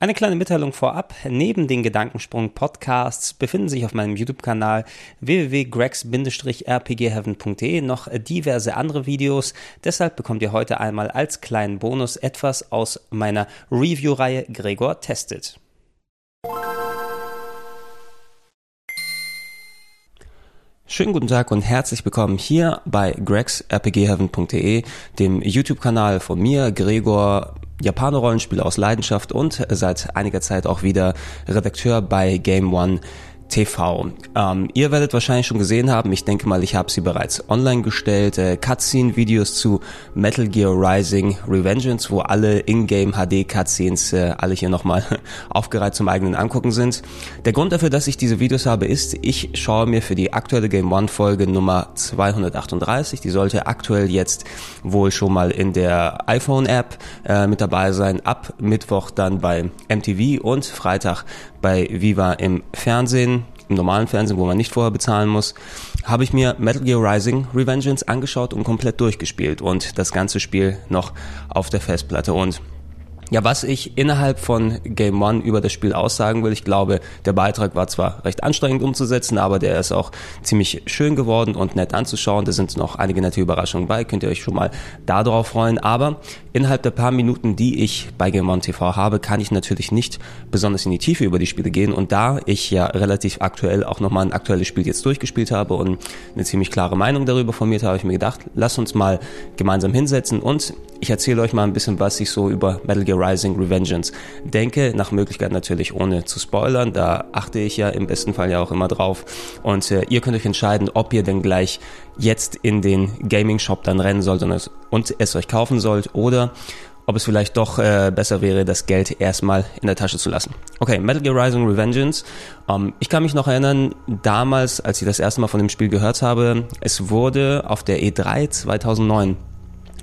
Eine kleine Mitteilung vorab. Neben den Gedankensprung-Podcasts befinden sich auf meinem YouTube-Kanal www.gregs-rpgheaven.de noch diverse andere Videos. Deshalb bekommt ihr heute einmal als kleinen Bonus etwas aus meiner Review-Reihe Gregor testet. Schönen guten Tag und herzlich willkommen hier bei gregsrpgheaven.de, dem YouTube-Kanal von mir, Gregor, Japaner-Rollenspieler aus Leidenschaft und seit einiger Zeit auch wieder Redakteur bei Game One TV. Ähm, ihr werdet wahrscheinlich schon gesehen haben, ich denke mal, ich habe sie bereits online gestellt, äh, Cutscene-Videos zu Metal Gear Rising Revengeance, wo alle in-game HD-Cutscenes äh, alle hier nochmal aufgereiht zum eigenen Angucken sind. Der Grund dafür, dass ich diese Videos habe, ist, ich schaue mir für die aktuelle Game One-Folge Nummer 238, die sollte aktuell jetzt wohl schon mal in der iPhone-App äh, mit dabei sein, ab Mittwoch dann bei MTV und Freitag bei Viva im Fernsehen, im normalen Fernsehen, wo man nicht vorher bezahlen muss, habe ich mir Metal Gear Rising Revengeance angeschaut und komplett durchgespielt und das ganze Spiel noch auf der Festplatte und ja, was ich innerhalb von Game One über das Spiel aussagen will, ich glaube, der Beitrag war zwar recht anstrengend umzusetzen, aber der ist auch ziemlich schön geworden und nett anzuschauen. Da sind noch einige nette Überraschungen bei, könnt ihr euch schon mal darauf freuen. Aber innerhalb der paar Minuten, die ich bei Game One TV habe, kann ich natürlich nicht besonders in die Tiefe über die Spiele gehen. Und da ich ja relativ aktuell auch nochmal ein aktuelles Spiel jetzt durchgespielt habe und eine ziemlich klare Meinung darüber formiert habe, habe ich mir gedacht, lass uns mal gemeinsam hinsetzen und ich erzähle euch mal ein bisschen, was ich so über Metal Gear Rising Revengeance denke. Nach Möglichkeit natürlich ohne zu spoilern. Da achte ich ja im besten Fall ja auch immer drauf. Und äh, ihr könnt euch entscheiden, ob ihr denn gleich jetzt in den Gaming Shop dann rennen sollt und es, und es euch kaufen sollt oder ob es vielleicht doch äh, besser wäre, das Geld erstmal in der Tasche zu lassen. Okay, Metal Gear Rising Revengeance. Ähm, ich kann mich noch erinnern, damals, als ich das erste Mal von dem Spiel gehört habe, es wurde auf der E3 2009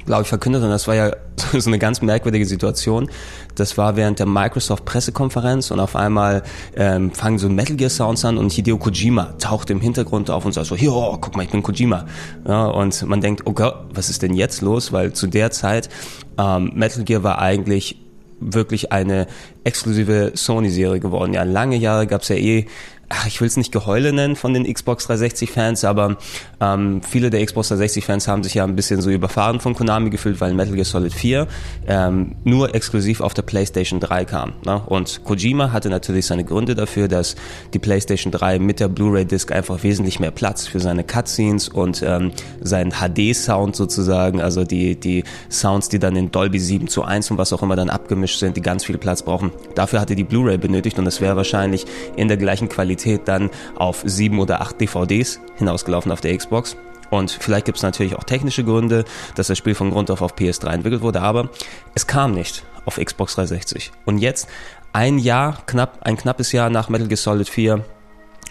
glaube ich, verkündet. Und das war ja so eine ganz merkwürdige Situation. Das war während der Microsoft-Pressekonferenz und auf einmal ähm, fangen so Metal Gear Sounds an und Hideo Kojima taucht im Hintergrund auf und sagt so, oh, guck mal, ich bin Kojima. Ja, und man denkt, oh Gott, was ist denn jetzt los? Weil zu der Zeit ähm, Metal Gear war eigentlich wirklich eine exklusive Sony-Serie geworden. Ja, lange Jahre gab's ja eh ach, ich will es nicht Geheule nennen von den Xbox 360-Fans, aber ähm, viele der Xbox 360-Fans haben sich ja ein bisschen so überfahren von Konami gefühlt, weil Metal Gear Solid 4 ähm, nur exklusiv auf der PlayStation 3 kam. Ne? Und Kojima hatte natürlich seine Gründe dafür, dass die PlayStation 3 mit der Blu-ray-Disc einfach wesentlich mehr Platz für seine Cutscenes und ähm, seinen HD-Sound sozusagen, also die, die Sounds, die dann in Dolby 7 zu 1 und was auch immer dann abgemischt sind, die ganz viel Platz brauchen. Dafür hatte die Blu-ray benötigt und das wäre wahrscheinlich in der gleichen Qualität Qualität dann auf sieben oder acht DVDs hinausgelaufen auf der Xbox. Und vielleicht gibt es natürlich auch technische Gründe, dass das Spiel von Grund auf auf PS3 entwickelt wurde, aber es kam nicht auf Xbox 360. Und jetzt, ein Jahr, knapp, ein knappes Jahr nach Metal Gear Solid 4,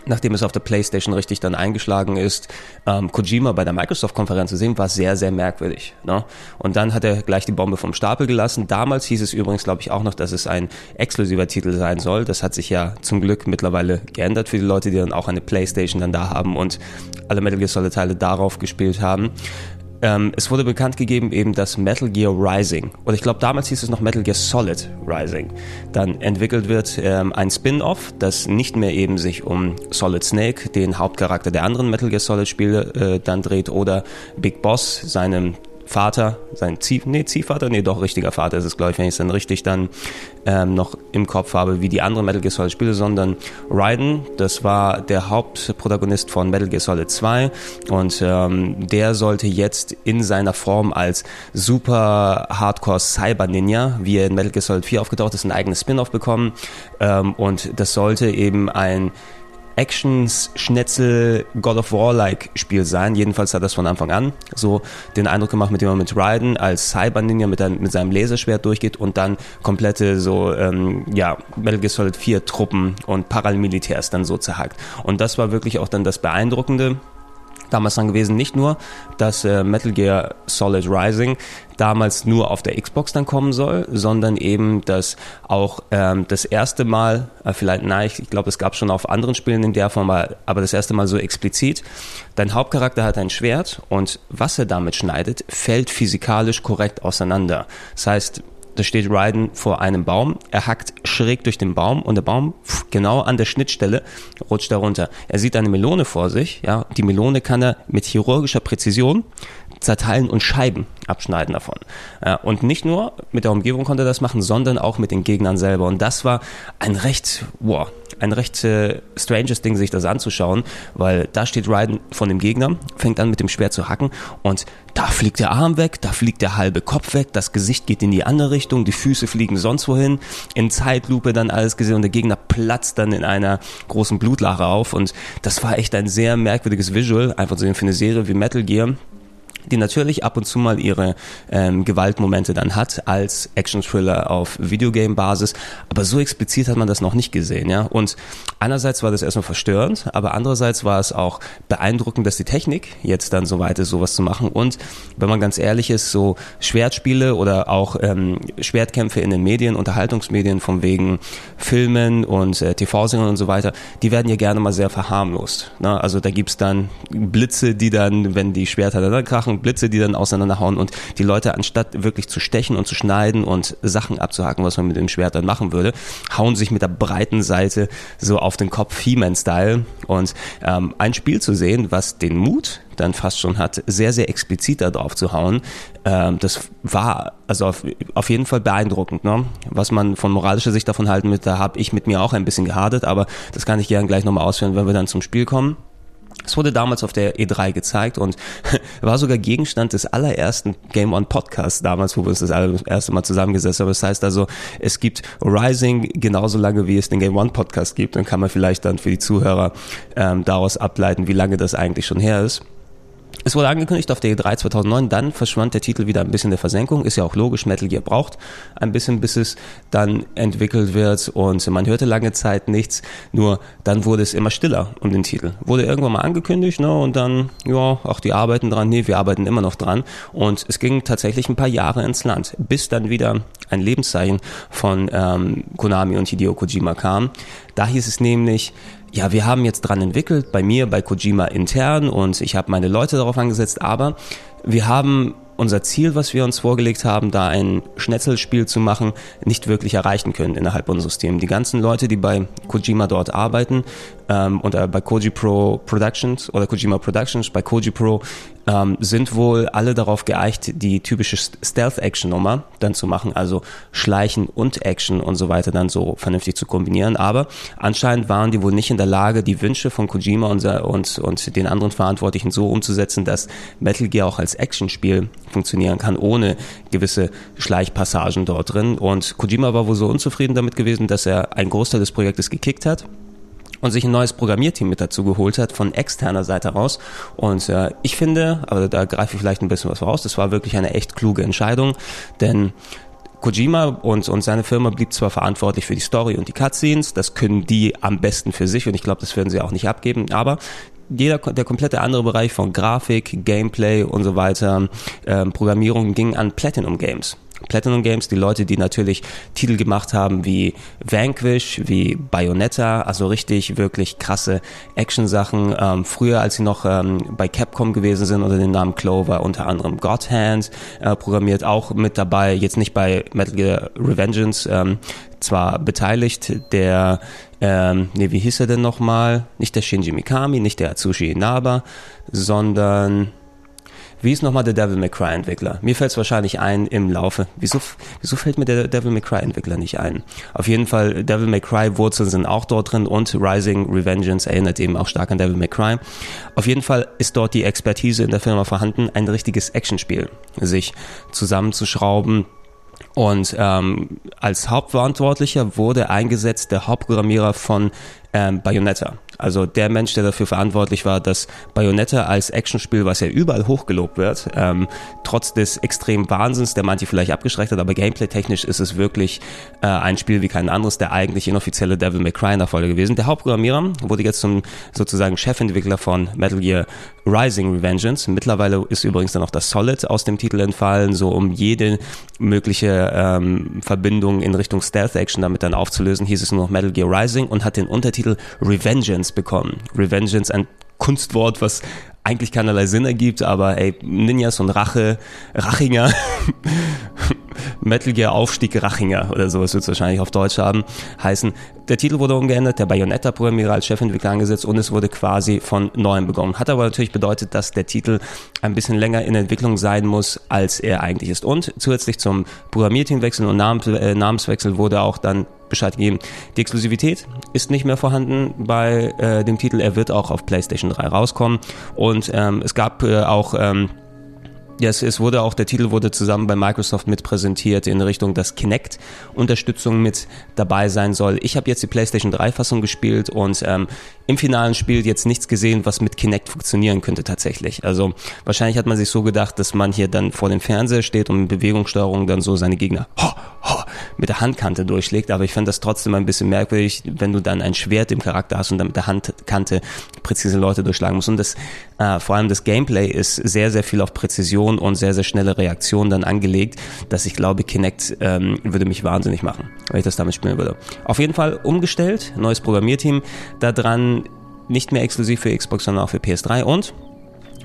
nachdem es auf der PlayStation richtig dann eingeschlagen ist, ähm, Kojima bei der Microsoft-Konferenz zu sehen, war sehr, sehr merkwürdig. Ne? Und dann hat er gleich die Bombe vom Stapel gelassen. Damals hieß es übrigens, glaube ich, auch noch, dass es ein exklusiver Titel sein soll. Das hat sich ja zum Glück mittlerweile geändert für die Leute, die dann auch eine PlayStation dann da haben und alle Metal Gear Solid Teile darauf gespielt haben. Ähm, es wurde bekannt gegeben eben, dass Metal Gear Rising, oder ich glaube damals hieß es noch Metal Gear Solid Rising, dann entwickelt wird ähm, ein Spin-off, das nicht mehr eben sich um Solid Snake, den Hauptcharakter der anderen Metal Gear Solid Spiele, äh, dann dreht oder Big Boss, seinem Vater, sein Zieh, nee, Ziehvater, nee, doch richtiger Vater ist es, glaube ich, wenn ich es dann richtig dann ähm, noch im Kopf habe, wie die anderen Metal Gear Solid Spiele, sondern Raiden, das war der Hauptprotagonist von Metal Gear Solid 2 und ähm, der sollte jetzt in seiner Form als super Hardcore Cyber Ninja, wie er in Metal Gear Solid 4 aufgetaucht ist, ein eigenes Spin-off bekommen ähm, und das sollte eben ein Actions-Schnetzel God of War-like Spiel sein. Jedenfalls hat das von Anfang an so den Eindruck gemacht, mit dem man mit Raiden als Cyber-Ninja mit, mit, seinem Laserschwert durchgeht und dann komplette so, ähm, ja, Metal Gear Solid 4 Truppen und Paramilitärs dann so zerhackt. Und das war wirklich auch dann das Beeindruckende damals dann gewesen. Nicht nur, dass äh, Metal Gear Solid Rising damals nur auf der Xbox dann kommen soll, sondern eben, dass auch ähm, das erste Mal, äh, vielleicht, nein, ich, ich glaube, es gab schon auf anderen Spielen in der Form, aber das erste Mal so explizit, dein Hauptcharakter hat ein Schwert und was er damit schneidet, fällt physikalisch korrekt auseinander. Das heißt, da steht Raiden vor einem Baum, er hackt schräg durch den Baum und der Baum pff, genau an der Schnittstelle rutscht da runter. Er sieht eine Melone vor sich, ja, die Melone kann er mit chirurgischer Präzision zerteilen und Scheiben abschneiden davon. Und nicht nur mit der Umgebung konnte er das machen, sondern auch mit den Gegnern selber. Und das war ein recht, wow, ein recht äh, stranges Ding, sich das anzuschauen, weil da steht Raiden von dem Gegner, fängt an mit dem Schwert zu hacken und da fliegt der Arm weg, da fliegt der halbe Kopf weg, das Gesicht geht in die andere Richtung, die Füße fliegen sonst wohin, in Zeitlupe dann alles gesehen und der Gegner platzt dann in einer großen Blutlache auf und das war echt ein sehr merkwürdiges Visual, einfach so für eine Serie wie Metal Gear die natürlich ab und zu mal ihre ähm, Gewaltmomente dann hat als Action-Thriller auf Videogame-Basis, aber so explizit hat man das noch nicht gesehen, ja. Und einerseits war das erstmal verstörend, aber andererseits war es auch beeindruckend, dass die Technik jetzt dann so weit ist, sowas zu machen. Und wenn man ganz ehrlich ist, so Schwertspiele oder auch ähm, Schwertkämpfe in den Medien, Unterhaltungsmedien von wegen Filmen und äh, TV-Singern und so weiter, die werden ja gerne mal sehr verharmlost. Ne? Also da gibt's dann Blitze, die dann, wenn die Schwerter dann krachen, und Blitze, die dann auseinanderhauen und die Leute anstatt wirklich zu stechen und zu schneiden und Sachen abzuhaken, was man mit dem Schwert dann machen würde, hauen sich mit der breiten Seite so auf den Kopf He-Man-Style und ähm, ein Spiel zu sehen, was den Mut dann fast schon hat, sehr, sehr explizit da drauf zu hauen. Ähm, das war also auf, auf jeden Fall beeindruckend. Ne? Was man von moralischer Sicht davon halten wird, da habe ich mit mir auch ein bisschen gehadert, aber das kann ich gerne gleich nochmal ausführen, wenn wir dann zum Spiel kommen. Es wurde damals auf der E3 gezeigt und war sogar Gegenstand des allerersten Game On Podcasts damals, wo wir uns das erste Mal zusammengesetzt haben. Das heißt also, es gibt Rising genauso lange, wie es den Game One Podcast gibt. Dann kann man vielleicht dann für die Zuhörer ähm, daraus ableiten, wie lange das eigentlich schon her ist. Es wurde angekündigt auf der E3 2009, dann verschwand der Titel wieder ein bisschen der Versenkung. Ist ja auch logisch, Metal Gear braucht ein bisschen, bis es dann entwickelt wird und man hörte lange Zeit nichts. Nur dann wurde es immer stiller um den Titel. Wurde irgendwann mal angekündigt, ne, und dann, ja, auch die arbeiten dran. Nee, wir arbeiten immer noch dran. Und es ging tatsächlich ein paar Jahre ins Land, bis dann wieder ein Lebenszeichen von ähm, Konami und Hideo Kojima kam. Da hieß es nämlich, ja, wir haben jetzt dran entwickelt, bei mir, bei Kojima intern und ich habe meine Leute darauf angesetzt, aber wir haben unser Ziel, was wir uns vorgelegt haben, da ein Schnetzelspiel zu machen, nicht wirklich erreichen können innerhalb unseres Teams. Die ganzen Leute, die bei Kojima dort arbeiten ähm, und äh, bei Koji Pro Productions oder Kojima Productions, bei Koji Pro, ähm, sind wohl alle darauf geeicht, die typische Stealth-Action-Nummer dann zu machen, also Schleichen und Action und so weiter dann so vernünftig zu kombinieren. Aber anscheinend waren die wohl nicht in der Lage, die Wünsche von Kojima und, und, und den anderen Verantwortlichen so umzusetzen, dass Metal Gear auch als Actionspiel funktionieren kann, ohne gewisse Schleichpassagen dort drin. Und Kojima war wohl so unzufrieden damit gewesen, dass er einen Großteil des Projektes gekickt hat und sich ein neues Programmierteam mit dazu geholt hat von externer Seite raus. Und äh, ich finde, aber da greife ich vielleicht ein bisschen was voraus, das war wirklich eine echt kluge Entscheidung, denn Kojima und, und seine Firma blieb zwar verantwortlich für die Story und die Cutscenes, das können die am besten für sich und ich glaube, das werden sie auch nicht abgeben, aber jeder, der komplette andere Bereich von Grafik, Gameplay und so weiter, ähm, Programmierung ging an Platinum Games. Platinum Games, die Leute, die natürlich Titel gemacht haben wie Vanquish, wie Bayonetta, also richtig, wirklich krasse Action-Sachen. Ähm, früher, als sie noch ähm, bei Capcom gewesen sind unter dem Namen Clover, unter anderem God Hand äh, programmiert, auch mit dabei, jetzt nicht bei Metal Gear Revengeance, ähm, zwar beteiligt, der, ähm, nee, wie hieß er denn nochmal? Nicht der Shinji Mikami, nicht der Atsushi Inaba, sondern wie ist nochmal der Devil May Cry Entwickler? Mir fällt es wahrscheinlich ein im Laufe. Wieso, wieso fällt mir der Devil May Cry Entwickler nicht ein? Auf jeden Fall, Devil May Cry Wurzeln sind auch dort drin und Rising Revengeance erinnert eben auch stark an Devil May Cry. Auf jeden Fall ist dort die Expertise in der Firma vorhanden, ein richtiges Actionspiel sich zusammenzuschrauben und ähm, als Hauptverantwortlicher wurde eingesetzt der Hauptprogrammierer von ähm, Bayonetta. Also der Mensch, der dafür verantwortlich war, dass Bayonetta als Actionspiel, was ja überall hochgelobt wird, ähm, trotz des extremen Wahnsinns, der manche vielleicht abgeschreckt hat, aber gameplay-technisch ist es wirklich äh, ein Spiel wie kein anderes, der eigentlich inoffizielle Devil May Cry Nachfolger gewesen. Der Hauptprogrammierer wurde jetzt zum sozusagen Chefentwickler von Metal Gear Rising Revengeance. Mittlerweile ist übrigens dann auch das Solid aus dem Titel entfallen, so um jede mögliche ähm, Verbindung in Richtung Stealth Action damit dann aufzulösen, hieß es nur noch Metal Gear Rising und hat den Untertitel Revengeance bekommen. Revengeance, ein Kunstwort, was eigentlich keinerlei Sinn ergibt, aber ey, Ninjas und Rache, Rachinger, Metal Gear Aufstieg Rachinger oder sowas wird es wahrscheinlich auf Deutsch haben, heißen. Der Titel wurde umgeändert, der Bayonetta-Programmierer als Chefentwickler angesetzt und es wurde quasi von neuem begonnen. Hat aber natürlich bedeutet, dass der Titel ein bisschen länger in Entwicklung sein muss, als er eigentlich ist. Und zusätzlich zum Programmierteamwechsel und Namens, äh, Namenswechsel wurde auch dann Bescheid gegeben. Die Exklusivität ist nicht mehr vorhanden bei äh, dem Titel. Er wird auch auf PlayStation 3 rauskommen. Und ähm, es gab äh, auch ähm, ja, es, es wurde auch, der Titel wurde zusammen bei Microsoft mit präsentiert in Richtung, dass Kinect Unterstützung mit dabei sein soll. Ich habe jetzt die PlayStation 3 Fassung gespielt und ähm, im finalen Spiel jetzt nichts gesehen, was mit Kinect funktionieren könnte tatsächlich. Also wahrscheinlich hat man sich so gedacht, dass man hier dann vor dem Fernseher steht und mit Bewegungssteuerung dann so seine Gegner ho, ho, mit der Handkante durchschlägt. Aber ich fand das trotzdem ein bisschen merkwürdig, wenn du dann ein Schwert im Charakter hast und dann mit der Handkante präzise Leute durchschlagen musst. Und das, äh, vor allem das Gameplay ist sehr, sehr viel auf Präzision und sehr, sehr schnelle Reaktion dann angelegt, dass ich glaube, Kinect ähm, würde mich wahnsinnig machen, wenn ich das damit spielen würde. Auf jeden Fall umgestellt, neues Programmierteam da dran, nicht mehr exklusiv für Xbox, sondern auch für PS3 und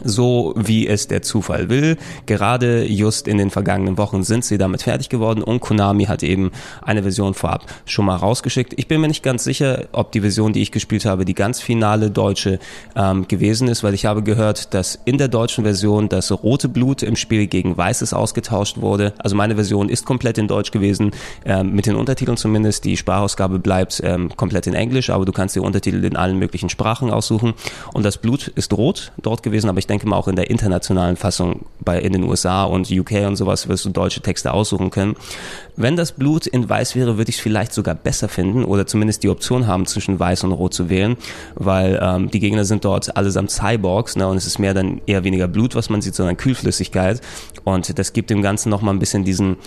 so wie es der Zufall will. Gerade just in den vergangenen Wochen sind sie damit fertig geworden und Konami hat eben eine Version vorab schon mal rausgeschickt. Ich bin mir nicht ganz sicher, ob die Version, die ich gespielt habe, die ganz finale deutsche ähm, gewesen ist, weil ich habe gehört, dass in der deutschen Version das rote Blut im Spiel gegen weißes ausgetauscht wurde. Also meine Version ist komplett in Deutsch gewesen, ähm, mit den Untertiteln zumindest. Die Sprachausgabe bleibt ähm, komplett in Englisch, aber du kannst die Untertitel in allen möglichen Sprachen aussuchen. Und das Blut ist rot dort gewesen, aber ich denke mal auch in der internationalen Fassung bei in den USA und UK und sowas wirst du deutsche Texte aussuchen können. Wenn das Blut in weiß wäre, würde ich es vielleicht sogar besser finden oder zumindest die Option haben, zwischen weiß und rot zu wählen, weil ähm, die Gegner sind dort allesamt Cyborgs ne, und es ist mehr dann eher weniger Blut, was man sieht, sondern Kühlflüssigkeit und das gibt dem Ganzen nochmal ein bisschen diesen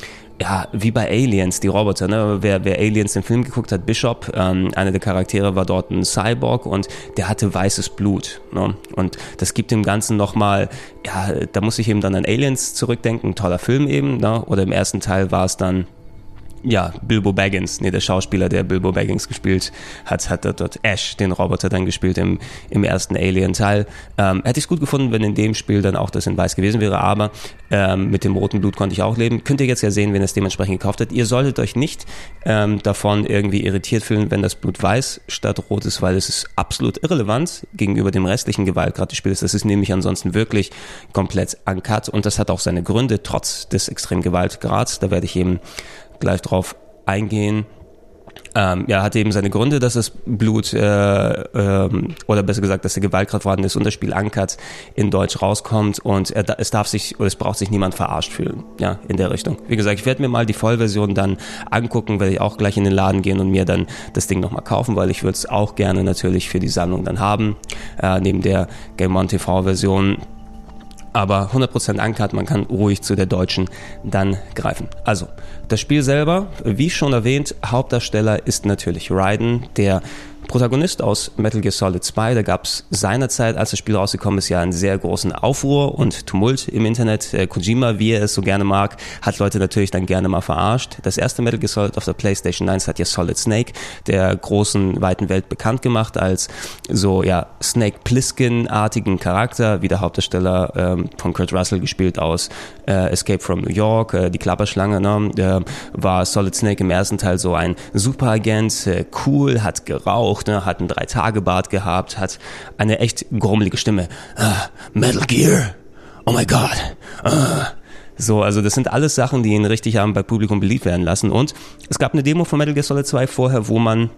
ja, wie bei Aliens, die Roboter, ne? Wer, wer Aliens den Film geguckt hat, Bishop, ähm, einer der Charaktere war dort ein Cyborg und der hatte weißes Blut. Ne? Und das gibt dem Ganzen nochmal, ja, da muss ich eben dann an Aliens zurückdenken, toller Film eben, ne? Oder im ersten Teil war es dann ja, Bilbo Baggins, nee, der Schauspieler, der Bilbo Baggins gespielt hat, hat dort Ash, den Roboter, dann gespielt im, im ersten Alien-Teil. Ähm, hätte ich es gut gefunden, wenn in dem Spiel dann auch das in weiß gewesen wäre, aber ähm, mit dem roten Blut konnte ich auch leben. Könnt ihr jetzt ja sehen, wenn ihr es dementsprechend gekauft habt. Ihr solltet euch nicht ähm, davon irgendwie irritiert fühlen, wenn das Blut weiß statt rot ist, weil es ist absolut irrelevant gegenüber dem restlichen Gewaltgrad des Spiels. Das ist nämlich ansonsten wirklich komplett uncut und das hat auch seine Gründe, trotz des extremen Gewaltgrads. Da werde ich eben gleich drauf eingehen. Ähm, ja, hat eben seine Gründe, dass das Blut, äh, ähm, oder besser gesagt, dass der Gewaltgrad vorhanden ist und das Spiel Uncut in Deutsch rauskommt und er, es darf sich, oder es braucht sich niemand verarscht fühlen, ja, in der Richtung. Wie gesagt, ich werde mir mal die Vollversion dann angucken, werde ich auch gleich in den Laden gehen und mir dann das Ding nochmal kaufen, weil ich würde es auch gerne natürlich für die Sammlung dann haben, äh, neben der Game On TV Version aber 100% Uncut, man kann ruhig zu der deutschen dann greifen. Also, das Spiel selber, wie schon erwähnt, Hauptdarsteller ist natürlich Raiden, der Protagonist aus Metal Gear Solid 2. Da gab es seinerzeit, als das Spiel rausgekommen ist, ja einen sehr großen Aufruhr und Tumult im Internet. Äh, Kojima, wie er es so gerne mag, hat Leute natürlich dann gerne mal verarscht. Das erste Metal Gear Solid auf der PlayStation 1 hat ja Solid Snake der großen, weiten Welt bekannt gemacht als so, ja, Snake Plissken-artigen Charakter, wie der Hauptdarsteller ähm, von Kurt Russell gespielt aus äh, Escape from New York, äh, die Klapperschlange, ne? äh, war Solid Snake im ersten Teil so ein Superagent, äh, cool, hat geraucht, geraucht, ne, hat einen Drei-Tage-Bart gehabt, hat eine echt grummelige Stimme. Uh, Metal Gear, oh my God. Uh. So, also das sind alles Sachen, die ihn richtig haben bei Publikum beliebt werden lassen. Und es gab eine Demo von Metal Gear Solid 2 vorher, wo man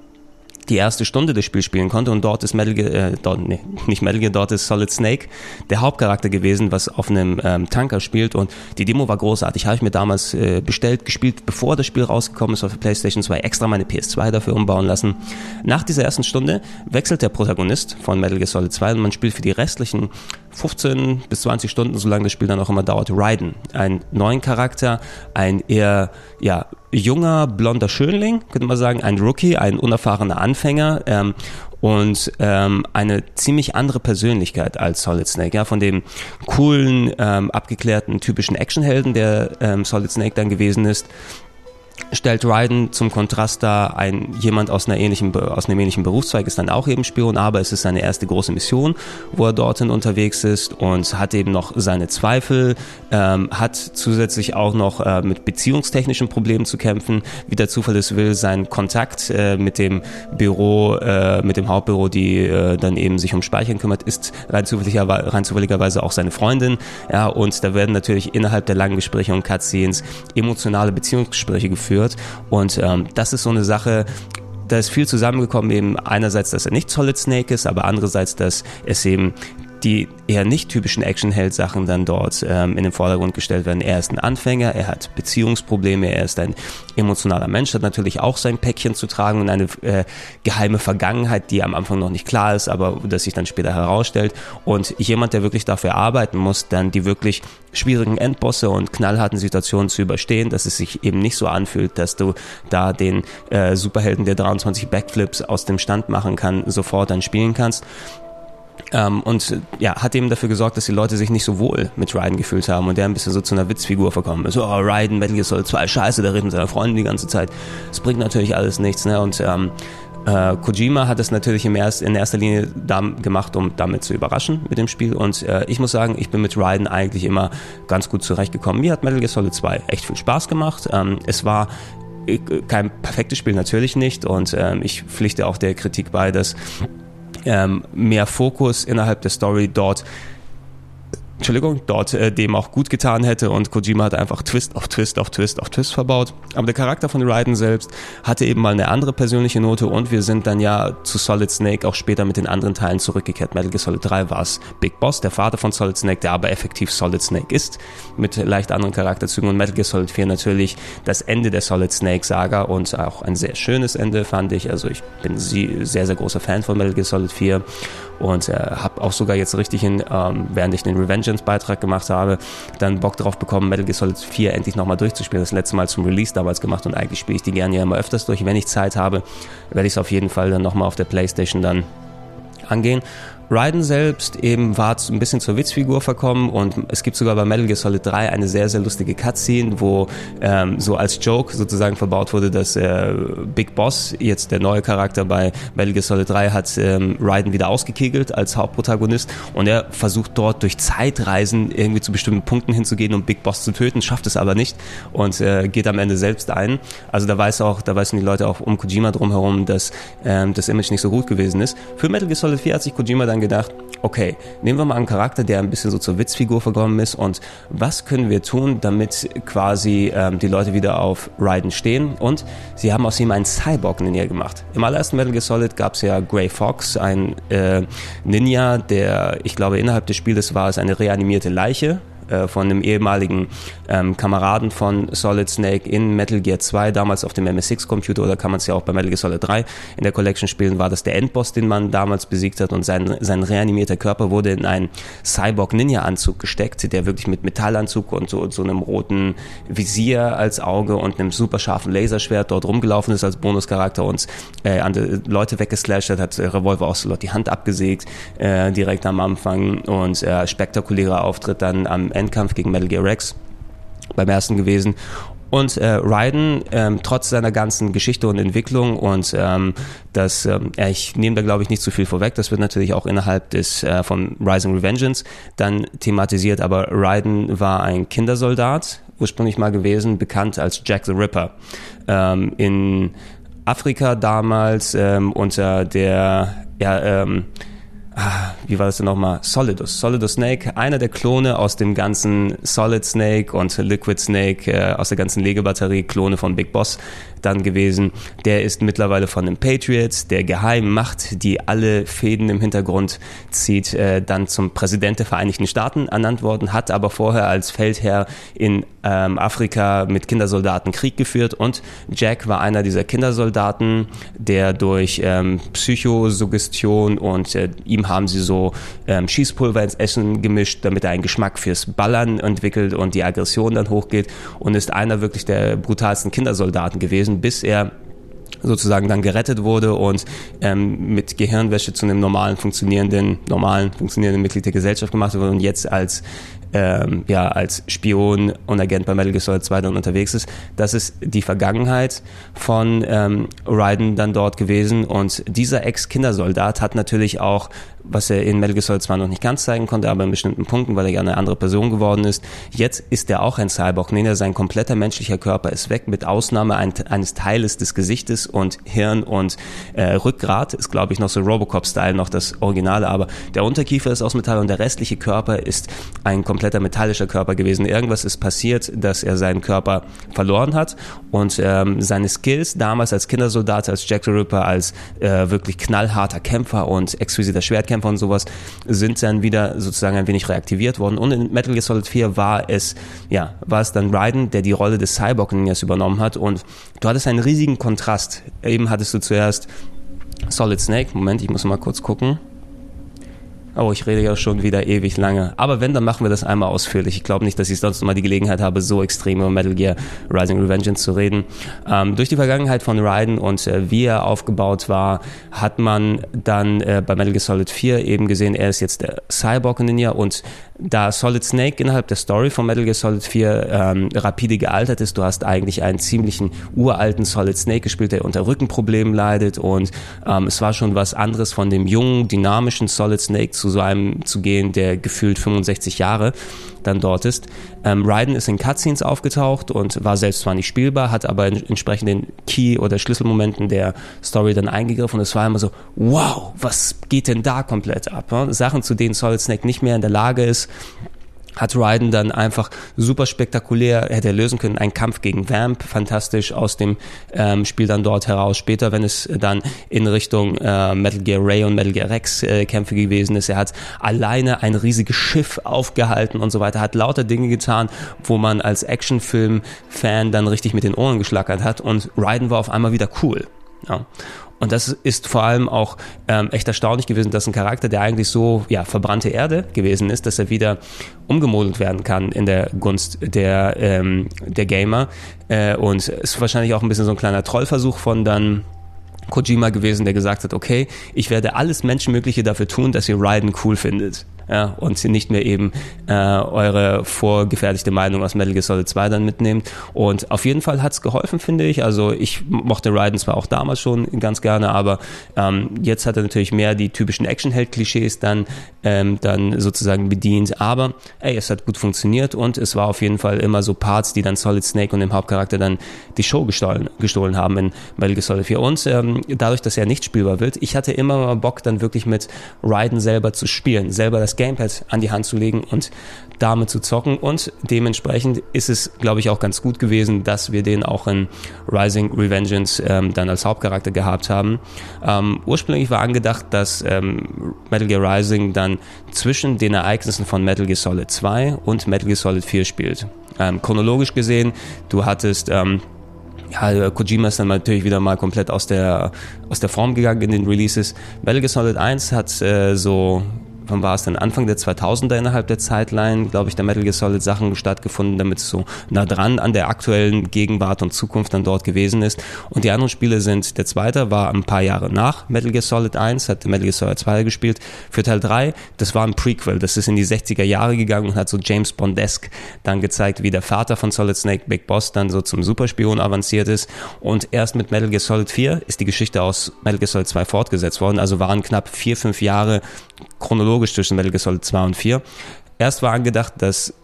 die erste Stunde des Spiels spielen konnte und dort ist Metal Gear, äh, dort, nee, nicht Metal Gear, dort ist Solid Snake der Hauptcharakter gewesen, was auf einem ähm, Tanker spielt und die Demo war großartig, habe ich mir damals äh, bestellt, gespielt, bevor das Spiel rausgekommen ist auf der Playstation 2, extra meine PS2 dafür umbauen lassen. Nach dieser ersten Stunde wechselt der Protagonist von Metal Gear Solid 2 und man spielt für die restlichen 15 bis 20 Stunden, solange das Spiel dann auch immer dauert, Raiden. Einen neuen Charakter, ein eher, ja, junger, blonder Schönling, könnte man sagen, ein Rookie, ein unerfahrener Anfänger ähm, und ähm, eine ziemlich andere Persönlichkeit als Solid Snake. Ja, von dem coolen, ähm, abgeklärten, typischen Actionhelden, der ähm, Solid Snake dann gewesen ist, stellt Ryden zum Kontrast dar, ein jemand aus, einer ähnlichen, aus einem ähnlichen Berufszweig ist dann auch eben Spion, aber es ist seine erste große Mission, wo er dorthin unterwegs ist und hat eben noch seine Zweifel, ähm, hat zusätzlich auch noch äh, mit beziehungstechnischen Problemen zu kämpfen. Wie der Zufall es will, sein Kontakt äh, mit dem Büro, äh, mit dem Hauptbüro, die äh, dann eben sich um Speichern kümmert, ist rein, zufälligerweise, rein zufälligerweise auch seine Freundin. Ja, und da werden natürlich innerhalb der langen Gespräche und Cutscenes emotionale Beziehungsgespräche geführt. Und ähm, das ist so eine Sache, da ist viel zusammengekommen, eben einerseits, dass er nicht Solid Snake ist, aber andererseits, dass es eben die eher nicht typischen Action-Held-Sachen dann dort ähm, in den Vordergrund gestellt werden. Er ist ein Anfänger, er hat Beziehungsprobleme, er ist ein emotionaler Mensch, hat natürlich auch sein Päckchen zu tragen und eine äh, geheime Vergangenheit, die am Anfang noch nicht klar ist, aber das sich dann später herausstellt. Und jemand, der wirklich dafür arbeiten muss, dann die wirklich schwierigen Endbosse und knallharten Situationen zu überstehen, dass es sich eben nicht so anfühlt, dass du da den äh, Superhelden, der 23 Backflips aus dem Stand machen kann, sofort dann spielen kannst. Ähm, und ja, hat eben dafür gesorgt, dass die Leute sich nicht so wohl mit Raiden gefühlt haben und der ein bisschen so zu einer Witzfigur verkommen ist. Oh, Raiden, Metal Gear Solid 2, scheiße, der redet mit seiner Freundin die ganze Zeit. Das bringt natürlich alles nichts, ne? Und ähm, äh, Kojima hat es natürlich im erst, in erster Linie gemacht, um damit zu überraschen mit dem Spiel. Und äh, ich muss sagen, ich bin mit Raiden eigentlich immer ganz gut zurechtgekommen. Mir hat Metal Gear Solid 2 echt viel Spaß gemacht. Ähm, es war äh, kein perfektes Spiel natürlich nicht und ähm, ich pflichte auch der Kritik bei, dass ähm, mehr Fokus innerhalb der Story dort Entschuldigung, dort äh, dem auch gut getan hätte und Kojima hat einfach Twist auf Twist auf Twist auf Twist verbaut. Aber der Charakter von Raiden selbst hatte eben mal eine andere persönliche Note und wir sind dann ja zu Solid Snake auch später mit den anderen Teilen zurückgekehrt. Metal Gear Solid 3 war es Big Boss, der Vater von Solid Snake, der aber effektiv Solid Snake ist, mit leicht anderen Charakterzügen und Metal Gear Solid 4 natürlich das Ende der Solid Snake Saga und auch ein sehr schönes Ende fand ich. Also ich bin sehr, sehr großer Fan von Metal Gear Solid 4 und äh, habe auch sogar jetzt richtig in, ähm, während ich den Revengeance-Beitrag gemacht habe, dann Bock drauf bekommen, Metal Gear Solid 4 endlich nochmal durchzuspielen. Das letzte Mal zum Release damals gemacht und eigentlich spiele ich die gerne ja immer öfters durch. Wenn ich Zeit habe, werde ich es auf jeden Fall dann nochmal auf der Playstation dann angehen. Raiden selbst eben war ein bisschen zur Witzfigur verkommen und es gibt sogar bei Metal Gear Solid 3 eine sehr, sehr lustige Cutscene, wo ähm, so als Joke sozusagen verbaut wurde, dass äh, Big Boss, jetzt der neue Charakter bei Metal Gear Solid 3, hat ähm, Raiden wieder ausgekegelt als Hauptprotagonist und er versucht dort durch Zeitreisen irgendwie zu bestimmten Punkten hinzugehen, um Big Boss zu töten, schafft es aber nicht und äh, geht am Ende selbst ein. Also da weiß auch, da weißen die Leute auch um Kojima drumherum, dass ähm, das Image nicht so gut gewesen ist. Für Metal Gear Solid 4 hat sich Kojima dann gedacht, okay, nehmen wir mal einen Charakter, der ein bisschen so zur Witzfigur verkommen ist und was können wir tun, damit quasi ähm, die Leute wieder auf Raiden stehen und sie haben aus ihm einen Cyborg-Ninja gemacht. Im allerersten Metal Gear Solid gab es ja Grey Fox, ein äh, Ninja, der, ich glaube, innerhalb des Spieles war es eine reanimierte Leiche, äh, von einem ehemaligen ähm, Kameraden von Solid Snake in Metal Gear 2, damals auf dem MSX-Computer oder kann man es ja auch bei Metal Gear Solid 3 in der Collection spielen, war das der Endboss, den man damals besiegt hat. Und sein, sein reanimierter Körper wurde in einen Cyborg-Ninja-Anzug gesteckt, der wirklich mit Metallanzug und so, so einem roten Visier als Auge und einem super scharfen Laserschwert dort rumgelaufen ist als Bonuscharakter und äh, andere Leute weggeslasht hat, hat Revolver Ocelot die Hand abgesägt äh, direkt am Anfang. Und äh, spektakulärer Auftritt dann am Endkampf gegen Metal Gear Rex beim ersten gewesen. Und äh, Raiden, ähm, trotz seiner ganzen Geschichte und Entwicklung und ähm, das, ähm, ich nehme da glaube ich nicht zu viel vorweg, das wird natürlich auch innerhalb des äh, von Rising Revengeance dann thematisiert, aber Raiden war ein Kindersoldat, ursprünglich mal gewesen, bekannt als Jack the Ripper. Ähm, in Afrika damals ähm, unter der ja, ähm, Ah, wie war das denn nochmal? Solidus. Solidus Snake, einer der Klone aus dem ganzen Solid Snake und Liquid Snake, äh, aus der ganzen Legebatterie, Klone von Big Boss dann gewesen. Der ist mittlerweile von den Patriots, der Geheimmacht, die alle Fäden im Hintergrund zieht, äh, dann zum Präsident der Vereinigten Staaten ernannt worden, hat aber vorher als Feldherr in ähm, Afrika mit Kindersoldaten Krieg geführt und Jack war einer dieser Kindersoldaten, der durch ähm, Psychosuggestion und äh, ihm haben sie so ähm, Schießpulver ins Essen gemischt, damit er einen Geschmack fürs Ballern entwickelt und die Aggression dann hochgeht und ist einer wirklich der brutalsten Kindersoldaten gewesen gewesen, bis er sozusagen dann gerettet wurde und ähm, mit Gehirnwäsche zu einem normalen funktionierenden, normalen funktionierenden Mitglied der Gesellschaft gemacht wurde und jetzt als ähm, ja als Spion und Agent bei Metal Gear Solid 2 dann unterwegs ist. Das ist die Vergangenheit von ähm, Raiden dann dort gewesen und dieser Ex-Kindersoldat hat natürlich auch was er in Metal Gear Solid zwar noch nicht ganz zeigen konnte, aber in bestimmten Punkten, weil er ja eine andere Person geworden ist. Jetzt ist er auch ein Cyborg. Nee, sein kompletter menschlicher Körper ist weg, mit Ausnahme ein, eines Teiles des Gesichtes und Hirn und äh, Rückgrat. Ist, glaube ich, noch so Robocop-Style, noch das Originale, aber der Unterkiefer ist aus Metall und der restliche Körper ist ein kompletter metallischer Körper gewesen. Irgendwas ist passiert, dass er seinen Körper verloren hat und ähm, seine Skills damals als Kindersoldat, als Jack the Ripper, als äh, wirklich knallharter Kämpfer und exquisiter Schwertkämpfer Nahkämpfer und sowas sind dann wieder sozusagen ein wenig reaktiviert worden. Und in Metal Gear Solid 4 war es, ja, war es dann Raiden, der die Rolle des Cyborg-Ninjas übernommen hat. Und du hattest einen riesigen Kontrast. Eben hattest du zuerst Solid Snake. Moment, ich muss mal kurz gucken. Oh, ich rede ja schon wieder ewig lange. Aber wenn, dann machen wir das einmal ausführlich. Ich glaube nicht, dass ich sonst mal die Gelegenheit habe, so extrem über Metal Gear Rising Revengeance zu reden. Ähm, durch die Vergangenheit von Raiden und äh, wie er aufgebaut war, hat man dann äh, bei Metal Gear Solid 4 eben gesehen, er ist jetzt der Cyborg Ninja und da Solid Snake innerhalb der Story von Metal Gear Solid 4 ähm, rapide gealtert ist, du hast eigentlich einen ziemlichen uralten Solid Snake gespielt, der unter Rückenproblemen leidet. Und ähm, es war schon was anderes von dem jungen, dynamischen Solid Snake zu so einem zu gehen, der gefühlt 65 Jahre dann dort ist. Ähm, Raiden ist in Cutscenes aufgetaucht und war selbst zwar nicht spielbar, hat aber in entsprechenden Key- oder Schlüsselmomenten der Story dann eingegriffen und es war immer so, wow, was geht denn da komplett ab? Ne? Sachen, zu denen Solid Snake nicht mehr in der Lage ist, hat Raiden dann einfach super spektakulär hätte er lösen können. Ein Kampf gegen Vamp, fantastisch aus dem ähm, Spiel dann dort heraus. Später, wenn es dann in Richtung äh, Metal Gear Ray und Metal Gear Rex äh, Kämpfe gewesen ist, er hat alleine ein riesiges Schiff aufgehalten und so weiter, hat lauter Dinge getan, wo man als Actionfilm-Fan dann richtig mit den Ohren geschlackert hat und Raiden war auf einmal wieder cool. Ja. Und das ist vor allem auch ähm, echt erstaunlich gewesen, dass ein Charakter, der eigentlich so ja, verbrannte Erde gewesen ist, dass er wieder umgemodelt werden kann in der Gunst der, ähm, der Gamer. Äh, und ist wahrscheinlich auch ein bisschen so ein kleiner Trollversuch von dann Kojima gewesen, der gesagt hat, okay, ich werde alles Menschenmögliche dafür tun, dass ihr Raiden cool findet ja, und nicht mehr eben äh, eure vorgefertigte Meinung aus Metal Gear Solid 2 dann mitnehmt. Und auf jeden Fall hat's geholfen, finde ich. Also ich mochte Raiden zwar auch damals schon ganz gerne, aber ähm, jetzt hat er natürlich mehr die typischen Actionheld-Klischees dann, ähm, dann sozusagen bedient. Aber ey, es hat gut funktioniert und es war auf jeden Fall immer so Parts, die dann Solid Snake und dem Hauptcharakter dann die Show gestohlen, gestohlen haben in Metal Gear Solid 4. Und ähm, dadurch, dass er nicht spielbar wird, ich hatte immer mal Bock, dann wirklich mit Raiden selber zu spielen, selber das Gamepad an die Hand zu legen und damit zu zocken. Und dementsprechend ist es, glaube ich, auch ganz gut gewesen, dass wir den auch in Rising Revengeance ähm, dann als Hauptcharakter gehabt haben. Ähm, ursprünglich war angedacht, dass ähm, Metal Gear Rising dann zwischen den Ereignissen von Metal Gear Solid 2 und Metal Gear Solid 4 spielt. Ähm, chronologisch gesehen, du hattest ähm, ja, Kojima ist dann natürlich wieder mal komplett aus der, aus der Form gegangen in den Releases. Metal Gear Solid 1 hat äh, so wann war es denn, Anfang der 2000er innerhalb der Zeitline, glaube ich, der Metal Gear Solid Sachen stattgefunden, damit es so nah dran an der aktuellen Gegenwart und Zukunft dann dort gewesen ist. Und die anderen Spiele sind, der zweite war ein paar Jahre nach Metal Gear Solid 1, hat Metal Gear Solid 2 gespielt. Für Teil 3, das war ein Prequel, das ist in die 60er Jahre gegangen und hat so James Bondesk dann gezeigt, wie der Vater von Solid Snake, Big Boss, dann so zum Superspion avanciert ist. Und erst mit Metal Gear Solid 4 ist die Geschichte aus Metal Gear Solid 2 fortgesetzt worden. Also waren knapp vier, fünf Jahre chronologisch zwischen Metal Gear Solid 2 und 4. Erst war angedacht, dass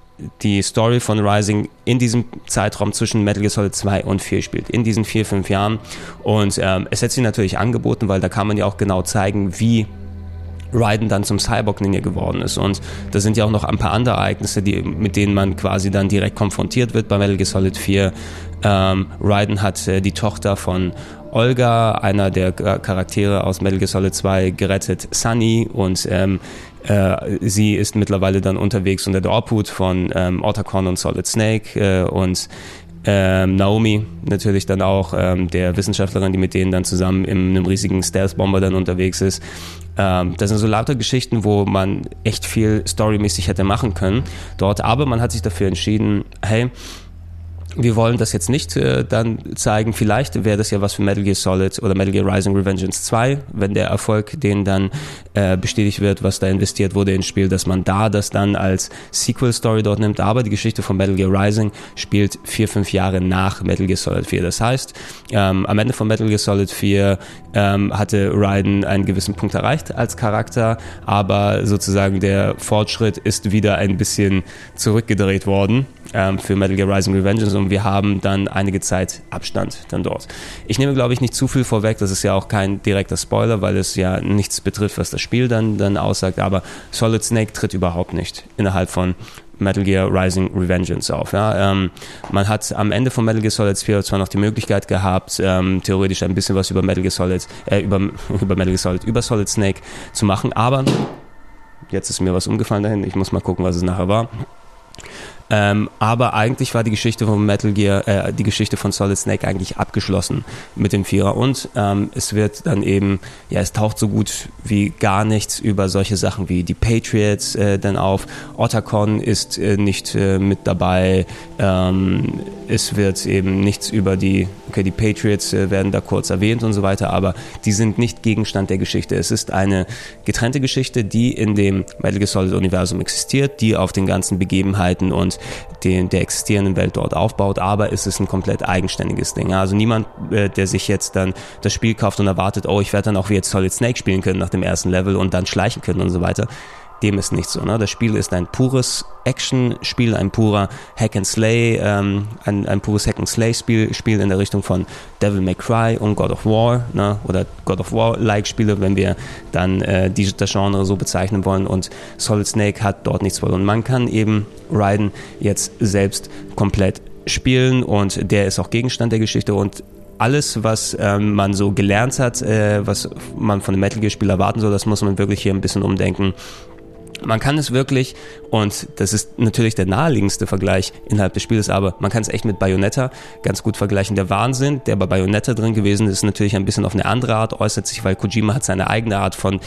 die Story von Rising in diesem Zeitraum zwischen Metal Gear Solid 2 und 4 spielt, in diesen vier, fünf Jahren. Und ähm, es hätte sich natürlich angeboten, weil da kann man ja auch genau zeigen, wie Raiden dann zum Cyborg-Ninja geworden ist. Und da sind ja auch noch ein paar andere Ereignisse, die, mit denen man quasi dann direkt konfrontiert wird bei Metal Gear Solid 4. Ähm, Raiden hat äh, die Tochter von Olga, einer der Charaktere aus Metal Gear Solid 2, gerettet Sunny und ähm, äh, sie ist mittlerweile dann unterwegs unter der Obhut von ähm, Otacon und Solid Snake äh, und ähm, Naomi natürlich dann auch, ähm, der Wissenschaftlerin, die mit denen dann zusammen in einem riesigen Stealth-Bomber dann unterwegs ist. Ähm, das sind so lauter Geschichten, wo man echt viel storymäßig hätte machen können dort, aber man hat sich dafür entschieden, hey, wir wollen das jetzt nicht äh, dann zeigen. Vielleicht wäre das ja was für Metal Gear Solid oder Metal Gear Rising Revengeance 2, wenn der Erfolg den dann äh, bestätigt wird, was da investiert wurde ins Spiel, dass man da das dann als Sequel-Story dort nimmt. Aber die Geschichte von Metal Gear Rising spielt vier, fünf Jahre nach Metal Gear Solid 4. Das heißt, ähm, am Ende von Metal Gear Solid 4 ähm, hatte Raiden einen gewissen Punkt erreicht als Charakter, aber sozusagen der Fortschritt ist wieder ein bisschen zurückgedreht worden ähm, für Metal Gear Rising Revengeance und wir haben dann einige Zeit Abstand dann dort. Ich nehme, glaube ich, nicht zu viel vorweg, das ist ja auch kein direkter Spoiler, weil es ja nichts betrifft, was das Spiel dann, dann aussagt, aber Solid Snake tritt überhaupt nicht innerhalb von Metal Gear Rising Revengeance auf. Ja. Ähm, man hat am Ende von Metal Gear Solid 4 zwar noch die Möglichkeit gehabt, ähm, theoretisch ein bisschen was über Metal Gear Solid, äh, über, über Metal Gear Solid, über Solid Snake zu machen, aber jetzt ist mir was umgefallen dahin, ich muss mal gucken, was es nachher war. Ähm, aber eigentlich war die Geschichte von Metal Gear, äh, die Geschichte von Solid Snake eigentlich abgeschlossen mit dem Vierer. Und ähm, es wird dann eben, ja, es taucht so gut wie gar nichts über solche Sachen wie die Patriots äh, dann auf. Otacon ist äh, nicht äh, mit dabei. Ähm, es wird eben nichts über die, okay, die Patriots äh, werden da kurz erwähnt und so weiter, aber die sind nicht Gegenstand der Geschichte. Es ist eine getrennte Geschichte, die in dem Metal Gear Solid Universum existiert, die auf den ganzen Begebenheiten und den, der existierenden Welt dort aufbaut, aber es ist ein komplett eigenständiges Ding. Also niemand, äh, der sich jetzt dann das Spiel kauft und erwartet, oh, ich werde dann auch wie jetzt Solid Snake spielen können nach dem ersten Level und dann schleichen können und so weiter dem ist nicht so. Ne? Das Spiel ist ein pures Action-Spiel, ein purer Hack and Slay, ähm, ein, ein pures Hack and Slay-Spiel Spiel in der Richtung von Devil May Cry und God of War ne? oder God of War-like Spiele, wenn wir dann äh, die, das Genre so bezeichnen wollen. Und Solid Snake hat dort nichts verloren. Man kann eben Raiden jetzt selbst komplett spielen und der ist auch Gegenstand der Geschichte und alles, was ähm, man so gelernt hat, äh, was man von einem Metal Gear Spiel erwarten soll, das muss man wirklich hier ein bisschen umdenken man kann es wirklich, und das ist natürlich der naheliegendste Vergleich innerhalb des Spiels, aber man kann es echt mit Bayonetta ganz gut vergleichen. Der Wahnsinn, der bei Bayonetta drin gewesen ist, natürlich ein bisschen auf eine andere Art äußert sich, weil Kojima hat seine eigene Art von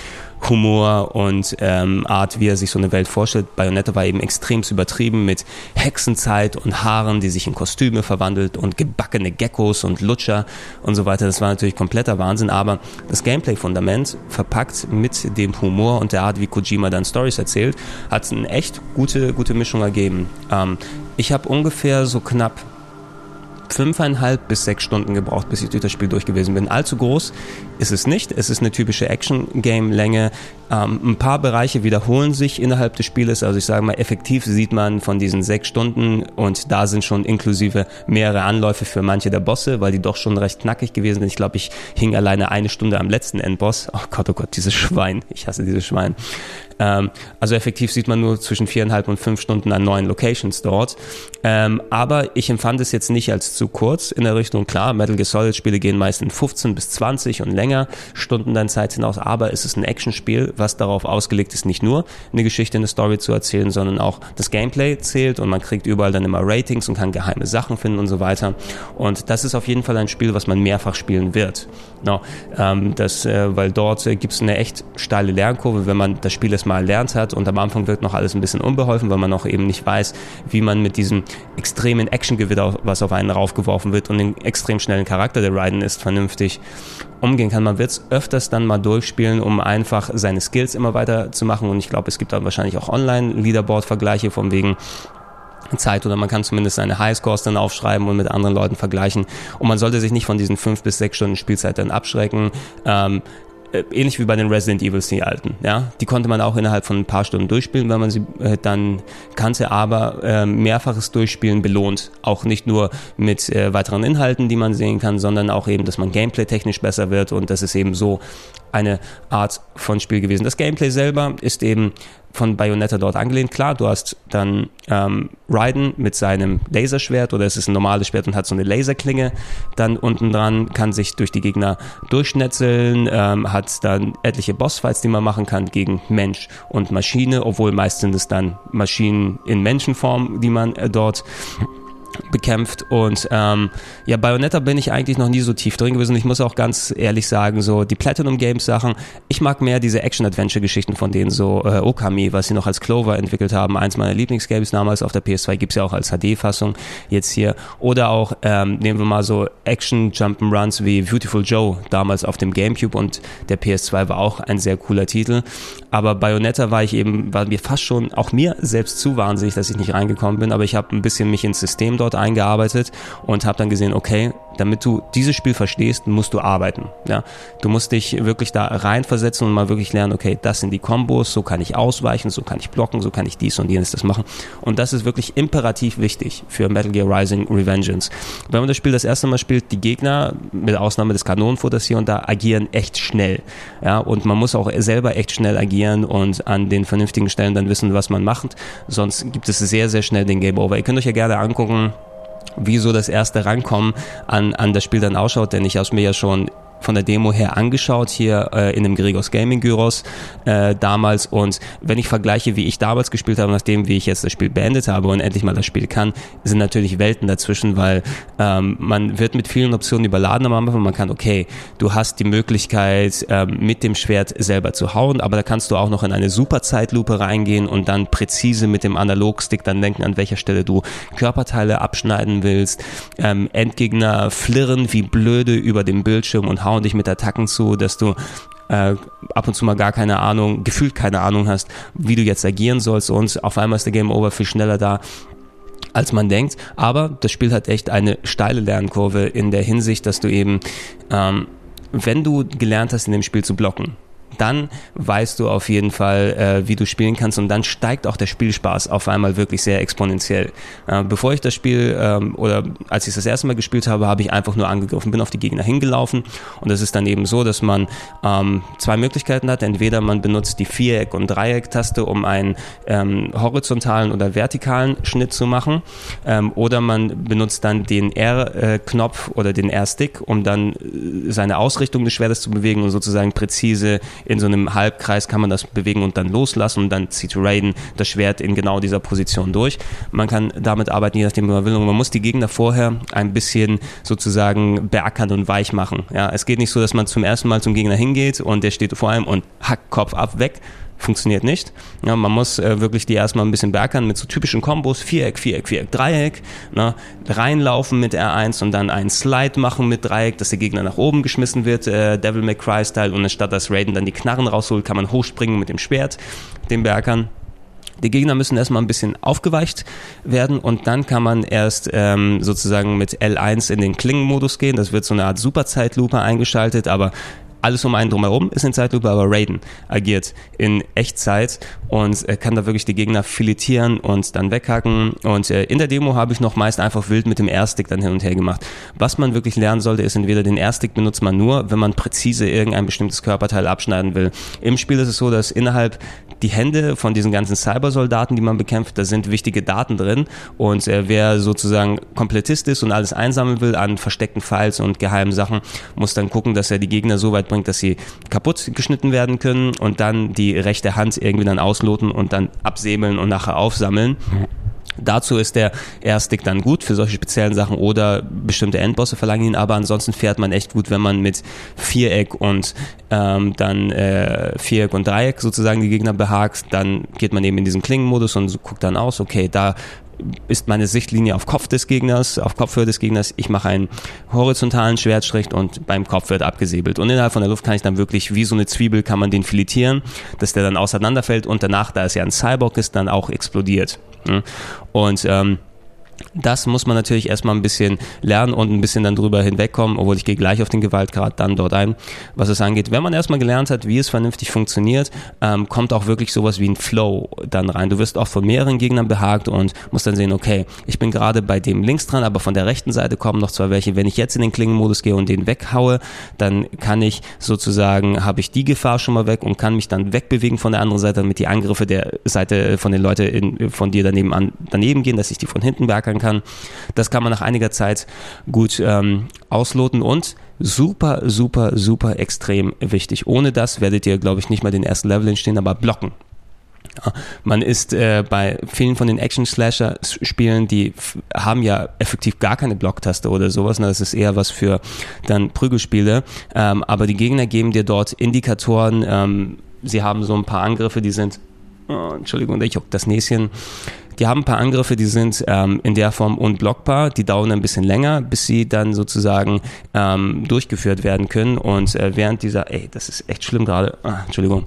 Humor und ähm, Art, wie er sich so eine Welt vorstellt. Bayonetta war eben extremst übertrieben mit Hexenzeit und Haaren, die sich in Kostüme verwandelt und gebackene Geckos und Lutscher und so weiter. Das war natürlich kompletter Wahnsinn, aber das Gameplay-Fundament verpackt mit dem Humor und der Art, wie Kojima dann Stories erzählt, hat eine echt gute, gute Mischung ergeben. Ähm, ich habe ungefähr so knapp fünfeinhalb bis sechs Stunden gebraucht, bis ich durch das Spiel durch gewesen bin. Allzu groß ist es nicht. Es ist eine typische Action-Game-Länge. Ähm, ein paar Bereiche wiederholen sich innerhalb des Spieles. Also ich sage mal, effektiv sieht man von diesen sechs Stunden und da sind schon inklusive mehrere Anläufe für manche der Bosse, weil die doch schon recht knackig gewesen sind. Ich glaube, ich hing alleine eine Stunde am letzten Endboss. Oh Gott, oh Gott, dieses Schwein. Ich hasse dieses Schwein. Ähm, also effektiv sieht man nur zwischen viereinhalb und fünf Stunden an neuen Locations dort. Ähm, aber ich empfand es jetzt nicht als zu kurz in der Richtung, klar, Metal Gear Solid Spiele gehen meist in 15 bis 20 und länger Stunden dann Zeit hinaus, aber es ist ein Actionspiel, was darauf ausgelegt ist, nicht nur eine Geschichte, eine Story zu erzählen, sondern auch das Gameplay zählt und man kriegt überall dann immer Ratings und kann geheime Sachen finden und so weiter. Und das ist auf jeden Fall ein Spiel, was man mehrfach spielen wird. No, ähm, das, äh, weil dort äh, gibt es eine echt steile Lernkurve, wenn man das Spiel erstmal erlernt hat und am Anfang wird noch alles ein bisschen unbeholfen, weil man noch eben nicht weiß, wie man mit diesem extremen Actiongewitter, was auf einen raufgeworfen wird und den extrem schnellen Charakter der Raiden ist, vernünftig umgehen kann. Man wird es öfters dann mal durchspielen, um einfach seine Skills immer weiter zu machen und ich glaube, es gibt dann wahrscheinlich auch Online-Leaderboard-Vergleiche von wegen Zeit oder man kann zumindest seine Highscores dann aufschreiben und mit anderen Leuten vergleichen. Und man sollte sich nicht von diesen fünf bis sechs Stunden Spielzeit dann abschrecken. Ähm, äh, ähnlich wie bei den Resident Evils, die alten. Ja? Die konnte man auch innerhalb von ein paar Stunden durchspielen, wenn man sie äh, dann kannte, aber äh, mehrfaches Durchspielen belohnt. Auch nicht nur mit äh, weiteren Inhalten, die man sehen kann, sondern auch eben, dass man Gameplay technisch besser wird und das ist eben so eine Art von Spiel gewesen. Das Gameplay selber ist eben von Bayonetta dort angelehnt. Klar, du hast dann ähm, Raiden mit seinem Laserschwert oder es ist ein normales Schwert und hat so eine Laserklinge dann unten dran, kann sich durch die Gegner durchschnetzeln, ähm, hat dann etliche Bossfights, die man machen kann gegen Mensch und Maschine, obwohl meist sind es dann Maschinen in Menschenform, die man äh, dort bekämpft und ähm, ja, Bayonetta bin ich eigentlich noch nie so tief drin gewesen. Ich muss auch ganz ehrlich sagen, so die Platinum Games Sachen, ich mag mehr diese Action-Adventure-Geschichten von denen, so äh, Okami, was sie noch als Clover entwickelt haben. Eins meiner Lieblingsgames damals auf der PS2 gibt's ja auch als HD-Fassung jetzt hier. Oder auch, ähm, nehmen wir mal so Action-Jump'n'Runs wie Beautiful Joe damals auf dem Gamecube und der PS2 war auch ein sehr cooler Titel. Aber Bayonetta war ich eben, war mir fast schon, auch mir selbst zu wahnsinnig, dass ich nicht reingekommen bin, aber ich habe ein bisschen mich ins System dort eingearbeitet und habe dann gesehen, okay, damit du dieses Spiel verstehst, musst du arbeiten. Ja? Du musst dich wirklich da reinversetzen und mal wirklich lernen, okay, das sind die Kombos, so kann ich ausweichen, so kann ich blocken, so kann ich dies und jenes das machen. Und das ist wirklich imperativ wichtig für Metal Gear Rising Revengeance. Wenn man das Spiel das erste Mal spielt, die Gegner, mit Ausnahme des Kanonenfutters hier und da, agieren echt schnell. Ja? Und man muss auch selber echt schnell agieren und an den vernünftigen Stellen dann wissen, was man macht. Sonst gibt es sehr, sehr schnell den Game Over. Ihr könnt euch ja gerne angucken, wie so das erste Rankommen an, an das Spiel dann ausschaut, denn ich habe es mir ja schon von der Demo her angeschaut hier äh, in dem Gregos Gaming Gyros äh, damals und wenn ich vergleiche, wie ich damals gespielt habe, nachdem wie ich jetzt das Spiel beendet habe und endlich mal das Spiel kann, sind natürlich Welten dazwischen, weil ähm, man wird mit vielen Optionen überladen am Anfang. Man kann, okay, du hast die Möglichkeit ähm, mit dem Schwert selber zu hauen, aber da kannst du auch noch in eine super Zeitlupe reingehen und dann präzise mit dem Analogstick dann denken, an welcher Stelle du Körperteile abschneiden willst. Ähm, Endgegner flirren wie blöde über dem Bildschirm und hauen hauen dich mit Attacken zu, dass du äh, ab und zu mal gar keine Ahnung, gefühlt keine Ahnung hast, wie du jetzt agieren sollst und auf einmal ist der Game Over viel schneller da als man denkt. Aber das Spiel hat echt eine steile Lernkurve in der Hinsicht, dass du eben, ähm, wenn du gelernt hast, in dem Spiel zu blocken, dann weißt du auf jeden Fall, äh, wie du spielen kannst und dann steigt auch der Spielspaß auf einmal wirklich sehr exponentiell. Äh, bevor ich das Spiel ähm, oder als ich das erste Mal gespielt habe, habe ich einfach nur angegriffen, bin auf die Gegner hingelaufen und es ist dann eben so, dass man ähm, zwei Möglichkeiten hat. Entweder man benutzt die Viereck- und Dreieck-Taste, um einen ähm, horizontalen oder vertikalen Schnitt zu machen ähm, oder man benutzt dann den R-Knopf oder den R-Stick, um dann äh, seine Ausrichtung des Schwertes zu bewegen und sozusagen präzise in so einem Halbkreis kann man das bewegen und dann loslassen und dann zieht Raiden das Schwert in genau dieser Position durch. Man kann damit arbeiten, je nachdem, wie man will. Und man muss die Gegner vorher ein bisschen sozusagen beackern und weich machen. Ja, es geht nicht so, dass man zum ersten Mal zum Gegner hingeht und der steht vor einem und hackt Kopf ab, weg, funktioniert nicht. Ja, man muss äh, wirklich die erstmal ein bisschen beackern mit so typischen Kombos, Viereck, Viereck, Viereck, Dreieck, ne? reinlaufen mit R1 und dann einen Slide machen mit Dreieck, dass der Gegner nach oben geschmissen wird, äh, Devil May Cry Style und anstatt dass Raiden dann die Knarren rausholt, kann man hochspringen mit dem Schwert, den beackern. Die Gegner müssen erstmal ein bisschen aufgeweicht werden und dann kann man erst ähm, sozusagen mit L1 in den Klingenmodus gehen. Das wird so eine Art Superzeitlupe eingeschaltet, aber alles um einen drumherum ist in Zeitlupe, aber Raiden agiert in Echtzeit und äh, kann da wirklich die Gegner filetieren und dann weghacken. Und äh, in der Demo habe ich noch meist einfach wild mit dem R-Stick dann hin und her gemacht. Was man wirklich lernen sollte, ist entweder den R-Stick benutzt man nur, wenn man präzise irgendein bestimmtes Körperteil abschneiden will. Im Spiel ist es so, dass innerhalb die Hände von diesen ganzen Cybersoldaten, die man bekämpft, da sind wichtige Daten drin. Und äh, wer sozusagen Komplettist ist und alles einsammeln will an versteckten Files und geheimen Sachen, muss dann gucken, dass er die Gegner so weit bringt, dass sie kaputt geschnitten werden können und dann die rechte Hand irgendwie dann ausloten und dann absäbeln und nachher aufsammeln. Dazu ist der R-Stick dann gut für solche speziellen Sachen oder bestimmte Endbosse verlangen ihn, aber ansonsten fährt man echt gut, wenn man mit Viereck und ähm, dann äh, Viereck und Dreieck sozusagen die Gegner behagt, dann geht man eben in diesen Klingenmodus und guckt dann aus, okay, da ist meine Sichtlinie auf Kopf des Gegners, auf Kopfhöhe des Gegners. Ich mache einen horizontalen Schwertstrich und beim Kopf wird abgesäbelt. Und innerhalb von der Luft kann ich dann wirklich wie so eine Zwiebel kann man den filetieren, dass der dann auseinanderfällt und danach, da es ja ein Cyborg ist, dann auch explodiert. Und ähm, das muss man natürlich erstmal ein bisschen lernen und ein bisschen dann drüber hinwegkommen, obwohl ich gehe gleich auf den Gewaltgrad dann dort ein, was es angeht. Wenn man erstmal gelernt hat, wie es vernünftig funktioniert, ähm, kommt auch wirklich sowas wie ein Flow dann rein. Du wirst auch von mehreren Gegnern behagt und musst dann sehen, okay, ich bin gerade bei dem links dran, aber von der rechten Seite kommen noch zwei welche. Wenn ich jetzt in den Klingenmodus gehe und den weghaue, dann kann ich sozusagen, habe ich die Gefahr schon mal weg und kann mich dann wegbewegen von der anderen Seite, damit die Angriffe der Seite von den Leuten von dir daneben an, daneben gehen, dass ich die von hinten berge ankern kann. Das kann man nach einiger Zeit gut ähm, ausloten und super, super, super extrem wichtig. Ohne das werdet ihr, glaube ich, nicht mal den ersten Level entstehen, aber blocken Ja, man ist äh, bei vielen von den Action-Slasher-Spielen, die haben ja effektiv gar keine Blocktaste oder sowas. Ne? Das ist eher was für dann Prügelspiele. Ähm, aber die Gegner geben dir dort Indikatoren. Ähm, sie haben so ein paar Angriffe, die sind, oh, Entschuldigung, ich juckt das Näschen. Die haben ein paar Angriffe, die sind ähm, in der Form unblockbar, die dauern ein bisschen länger, bis sie dann sozusagen ähm, durchgeführt werden können. Und äh, während dieser, ey, das ist echt schlimm gerade, ah, Entschuldigung,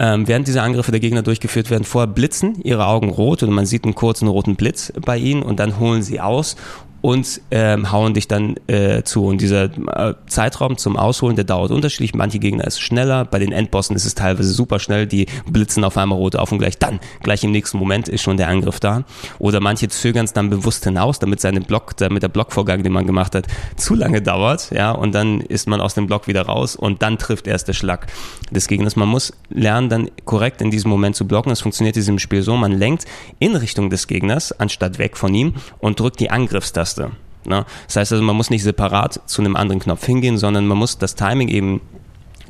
ähm, während diese Angriffe der Gegner durchgeführt werden, vorher blitzen ihre Augen rot und man sieht einen kurzen roten Blitz bei ihnen und dann holen sie aus und ähm, hauen dich dann äh, zu. Und dieser äh, Zeitraum zum Ausholen, der dauert unterschiedlich. Manche Gegner ist schneller, bei den Endbossen ist es teilweise super schnell, die blitzen auf einmal rot auf und gleich dann, gleich im nächsten Moment ist schon der Angriff da. Oder manche zögern es dann bewusst hinaus, damit seine Block, damit der Blockvorgang, den man gemacht hat, zu lange dauert, ja, und dann ist man aus dem Block wieder raus und dann trifft erst der Schlag des Gegners. Man muss lernen, dann korrekt in diesem Moment zu blocken. Es funktioniert in diesem Spiel so, man lenkt in Richtung des Gegners, anstatt weg von ihm und drückt die Angriffstaste Taste. Ne? Das heißt also, man muss nicht separat zu einem anderen Knopf hingehen, sondern man muss das Timing eben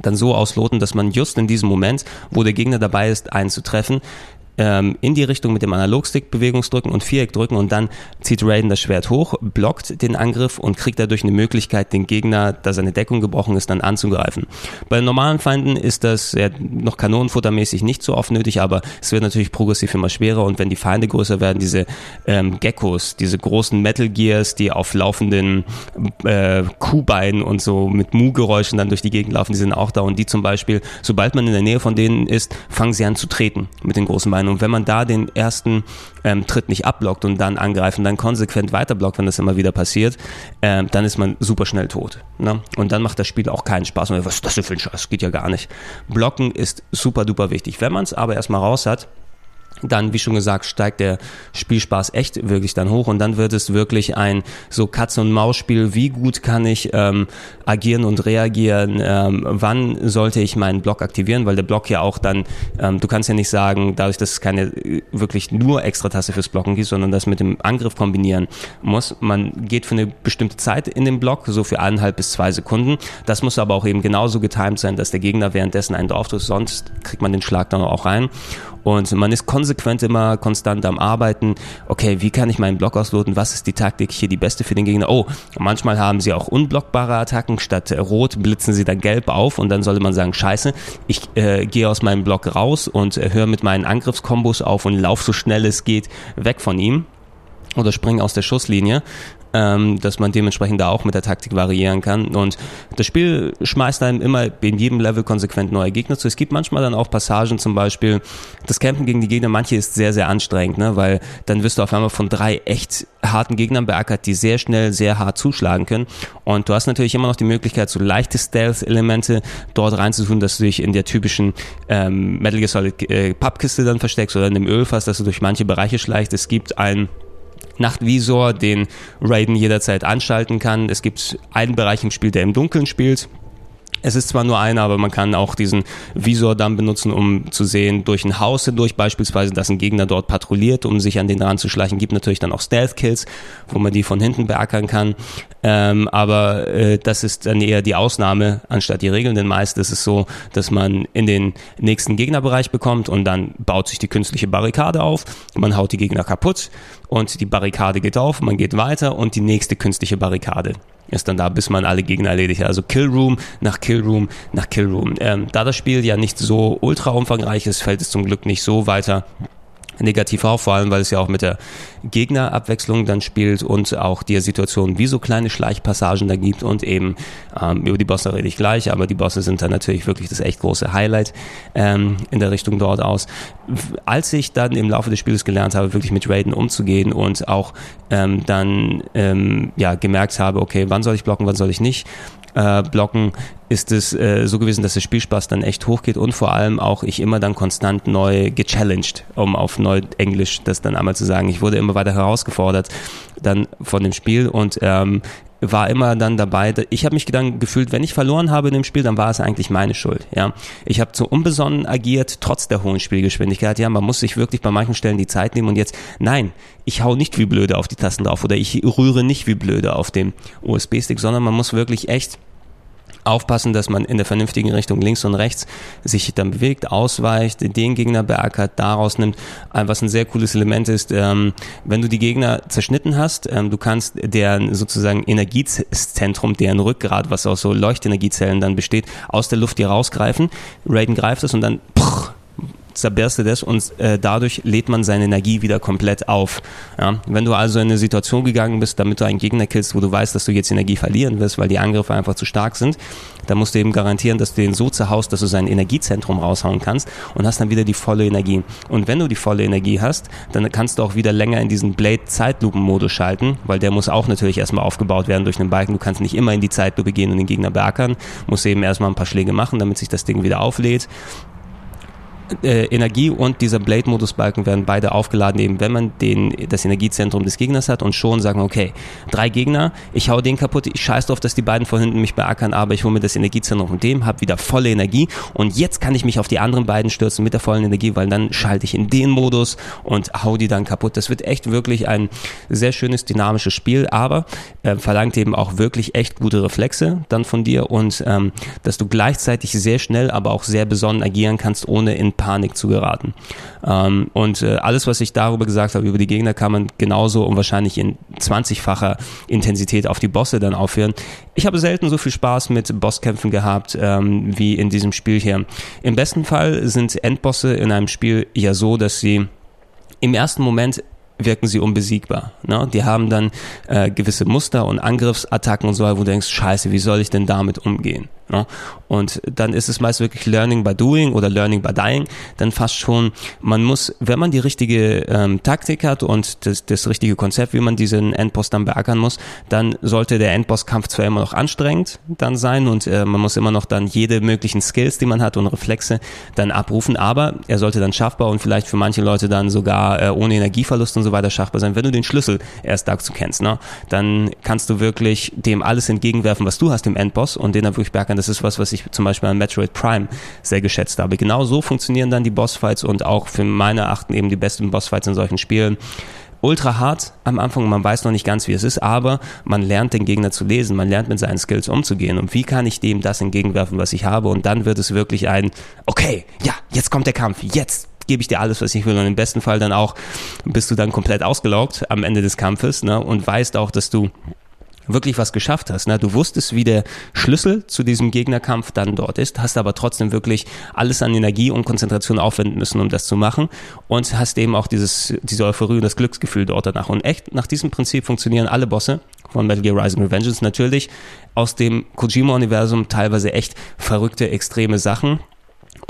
dann so ausloten, dass man just in diesem Moment, wo der Gegner dabei ist, einen zu treffen, ähm, in die Richtung mit dem Analogstick Bewegungsdrücken und Viereck drücken und dann zieht Raiden das Schwert hoch, blockt den Angriff und kriegt dadurch eine Möglichkeit, den Gegner, da seine Deckung gebrochen ist, dann anzugreifen. Bei normalen Feinden ist das ja, noch kanonenfuttermäßig nicht so oft nötig, aber es wird natürlich progressiv immer schwerer und wenn die Feinde größer werden, diese ähm, Geckos, diese großen Metal Gears, die auf laufenden äh, Kuhbeinen und so mit Mu-Geräuschen dann durch die Gegend laufen, die sind auch da und die zum Beispiel, sobald man in der Nähe von denen ist, fangen sie an zu treten mit den großen Beinen und wenn man da den ersten ähm, Tritt nicht abblockt und dann angreifen, dann konsequent weiterblockt, wenn das immer wieder passiert, ähm, dann ist man super schnell tot. Ne? Und dann macht das Spiel auch keinen Spaß. Und was ist das denn für ein Scheiß? Geht ja gar nicht. Blocken ist super duper wichtig. Wenn man es aber erstmal raus hat, dann, wie schon gesagt, steigt der Spielspaß echt wirklich dann hoch und dann wird es wirklich ein so Katze- und Maus-Spiel. Wie gut kann ich ähm, agieren und reagieren? Ähm, wann sollte ich meinen Block aktivieren? Weil der Block ja auch dann, ähm, du kannst ja nicht sagen, dadurch, dass es keine äh, wirklich nur extra Taste fürs Blocken gibt, sondern das mit dem Angriff kombinieren muss. Man geht für eine bestimmte Zeit in den Block, so für eineinhalb bis zwei Sekunden. Das muss aber auch eben genauso getimed sein, dass der Gegner währenddessen einen drauf drückt, sonst kriegt man den Schlag dann auch rein. Und man ist konsequent immer konstant am Arbeiten. Okay, wie kann ich meinen Block ausloten? Was ist die Taktik hier die beste für den Gegner? Oh, manchmal haben sie auch unblockbare Attacken. Statt rot blitzen sie dann gelb auf und dann sollte man sagen, scheiße, ich äh, gehe aus meinem Block raus und äh, höre mit meinen Angriffskombos auf und laufe so schnell es geht weg von ihm oder springe aus der Schusslinie ähm, dass man dementsprechend da auch mit der Taktik variieren kann. Und das Spiel schmeißt einem immer in jedem Level konsequent neue Gegner zu. Es gibt manchmal dann auch Passagen, zum Beispiel das Campen gegen die Gegner, manche ist sehr, sehr anstrengend, ne? weil dann wirst du auf einmal von drei echt harten Gegnern beackert, die sehr schnell, sehr hart zuschlagen können. Und du hast natürlich immer noch die Möglichkeit, so leichte Stealth-Elemente dort reinzutun, dass du dich in der typischen ähm, Metal Gear Solid äh, Pappkiste dann versteckst oder in dem Ölfass, dass du durch manche Bereiche schleichst. Es gibt ein Nachtvisor, den Raiden jederzeit anschalten kann. Es gibt einen Bereich im Spiel, der im Dunkeln spielt. Es ist zwar nur einer, aber man kann auch diesen Visor dann benutzen, um zu sehen, durch ein Haus hindurch beispielsweise, dass ein Gegner dort patrouilliert, um sich an den ranzuschleichen. Gibt natürlich dann auch Stealth-Kills, wo man die von hinten beackern kann. Ähm, aber äh, das ist dann eher die Ausnahme anstatt die Regel, denn meist ist es so, dass man in den nächsten Gegnerbereich bekommt und dann baut sich die künstliche Barrikade auf, man haut die Gegner kaputt und die Barrikade geht auf, man geht weiter und die nächste künstliche Barrikade ist dann da, bis man alle Gegner erledigt hat. Also Killroom nach Killroom nach Killroom. Ähm, da das Spiel ja nicht so ultra umfangreich ist, fällt es zum Glück nicht so weiter negativ auf, vor allem weil es ja auch mit der Gegnerabwechslung dann spielt und auch die Situation, wie so kleine Schleichpassagen da gibt und eben ähm, über die Bosse rede ich gleich, aber die Bosse sind dann natürlich wirklich das echt große Highlight ähm, in der Richtung dort aus. Als ich dann im Laufe des Spiels gelernt habe, wirklich mit Raiden umzugehen und auch ähm, dann ähm, ja gemerkt habe, okay, wann soll ich blocken, wann soll ich nicht, äh, blocken, ist es äh, so gewesen, dass der Spielspaß dann echt hochgeht und vor allem auch ich immer dann konstant neu gechallenged, um auf neu Englisch das dann einmal zu sagen. Ich wurde immer weiter herausgefordert dann von dem Spiel und ähm, war immer dann dabei. Ich habe mich dann gefühlt, wenn ich verloren habe in dem Spiel, dann war es eigentlich meine Schuld. Ja, ich habe zu unbesonnen agiert, trotz der hohen Spielgeschwindigkeit. Ja, man muss sich wirklich bei manchen Stellen die Zeit nehmen und jetzt, nein, ich hau nicht wie blöde auf die Tasten drauf oder ich rühre nicht wie blöde auf dem USB-Stick, sondern man muss wirklich echt aufpassen, dass man in der vernünftigen Richtung links und rechts sich dann bewegt, ausweicht, den Gegner beackert, daraus nimmt. Was ein sehr cooles Element ist, ähm, wenn du die Gegner zerschnitten hast, ähm, du kannst deren sozusagen Energiezentrum, deren Rückgrat, was aus so Leuchtenergiezellen dann besteht, aus der Luft hier rausgreifen. Raiden greift es und dann zerberstet es und äh, dadurch lädt man seine Energie wieder komplett auf. Ja? Wenn du also in eine Situation gegangen bist, damit du einen Gegner killst, wo du weißt, dass du jetzt Energie verlieren wirst, weil die Angriffe einfach zu stark sind, dann musst du eben garantieren, dass du den so zerhaust, dass du sein Energiezentrum raushauen kannst und hast dann wieder die volle Energie. Und wenn du die volle Energie hast, dann kannst du auch wieder länger in diesen Blade-Zeitlupen-Modus schalten, weil der muss auch natürlich erstmal aufgebaut werden durch einen Balken. Du kannst nicht immer in die Zeitlupe gehen und den Gegner beackern, musst eben erstmal ein paar Schläge machen, damit sich das Ding wieder auflädt äh, Energie und dieser Blade-Modus-Balken werden beide aufgeladen, eben wenn man den, das Energiezentrum des Gegners hat und schon sagen, okay, drei Gegner, ich hau den kaputt, ich scheiß drauf, dass die beiden von hinten mich beackern, aber ich hole mir das Energiezentrum von dem, habe wieder volle Energie und jetzt kann ich mich auf die anderen beiden stürzen mit der vollen Energie, weil dann schalte ich in den Modus und hau die dann kaputt. Das wird echt wirklich ein sehr schönes, dynamisches Spiel, aber äh, verlangt eben auch wirklich echt gute Reflexe dann von dir und ähm, dass du gleichzeitig sehr schnell, aber auch sehr besonnen agieren kannst, ohne in Panik zu geraten. Ähm, und äh, alles, was ich darüber gesagt habe, über die Gegner, kann man genauso und wahrscheinlich in 20-facher Intensität auf die Bosse dann aufhören. Ich habe selten so viel Spaß mit Bosskämpfen gehabt ähm, wie in diesem Spiel hier. Im besten Fall sind Endbosse in einem Spiel ja so, dass sie im ersten Moment wirken sie unbesiegbar. Ne? Die haben dann äh, gewisse Muster und Angriffsattacken und so, wo du denkst, scheiße, wie soll ich denn damit umgehen? Ne? Und dann ist es meist wirklich Learning by Doing oder Learning by Dying. Dann fast schon, man muss, wenn man die richtige ähm, Taktik hat und das, das richtige Konzept, wie man diesen Endboss dann beackern muss, dann sollte der Endbosskampf zwar immer noch anstrengend dann sein und äh, man muss immer noch dann jede möglichen Skills, die man hat und Reflexe dann abrufen, aber er sollte dann schaffbar und vielleicht für manche Leute dann sogar äh, ohne Energieverlust und so weiter schaffbar sein. Wenn du den Schlüssel erst dazu kennst, ne, dann kannst du wirklich dem alles entgegenwerfen, was du hast im Endboss und den dann wirklich beackern das ist was, was ich zum Beispiel an Metroid Prime sehr geschätzt habe. Genau so funktionieren dann die Bossfights und auch für meine Achten eben die besten Bossfights in solchen Spielen. Ultra hart am Anfang, man weiß noch nicht ganz, wie es ist, aber man lernt den Gegner zu lesen, man lernt mit seinen Skills umzugehen. Und wie kann ich dem das entgegenwerfen, was ich habe? Und dann wird es wirklich ein, okay, ja, jetzt kommt der Kampf, jetzt gebe ich dir alles, was ich will. Und im besten Fall dann auch bist du dann komplett ausgelaugt am Ende des Kampfes ne, und weißt auch, dass du wirklich was geschafft hast. Ne? Du wusstest, wie der Schlüssel zu diesem Gegnerkampf dann dort ist, hast aber trotzdem wirklich alles an Energie und Konzentration aufwenden müssen, um das zu machen und hast eben auch dieses, diese Euphorie und das Glücksgefühl dort danach. Und echt, nach diesem Prinzip funktionieren alle Bosse von Metal Gear Rising Revengeance natürlich aus dem Kojima-Universum teilweise echt verrückte, extreme Sachen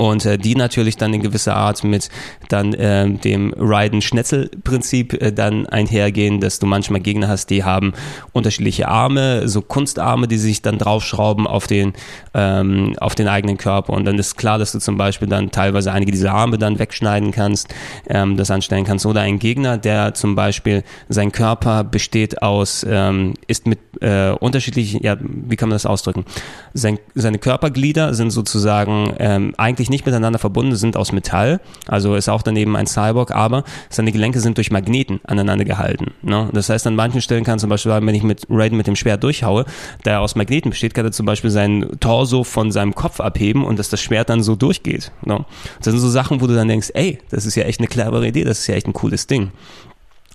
und äh, die natürlich dann in gewisser Art mit dann äh, dem Raiden-Schnetzel-Prinzip äh, dann einhergehen, dass du manchmal Gegner hast, die haben unterschiedliche Arme, so Kunstarme, die sich dann draufschrauben auf den, ähm, auf den eigenen Körper und dann ist klar, dass du zum Beispiel dann teilweise einige dieser Arme dann wegschneiden kannst, ähm, das anstellen kannst oder ein Gegner, der zum Beispiel sein Körper besteht aus, ähm, ist mit äh, unterschiedlichen, ja, wie kann man das ausdrücken? Sein, seine Körperglieder sind sozusagen ähm, eigentlich eigentlich nicht miteinander verbunden sind aus Metall, also ist auch daneben ein Cyborg, aber seine Gelenke sind durch Magneten aneinander gehalten. Ne? Das heißt, an manchen Stellen kann zum Beispiel, wenn ich mit Raiden mit dem Schwert durchhaue, da er aus Magneten besteht, kann er zum Beispiel seinen Torso von seinem Kopf abheben und dass das Schwert dann so durchgeht. Ne? Das sind so Sachen, wo du dann denkst, ey, das ist ja echt eine clevere Idee, das ist ja echt ein cooles Ding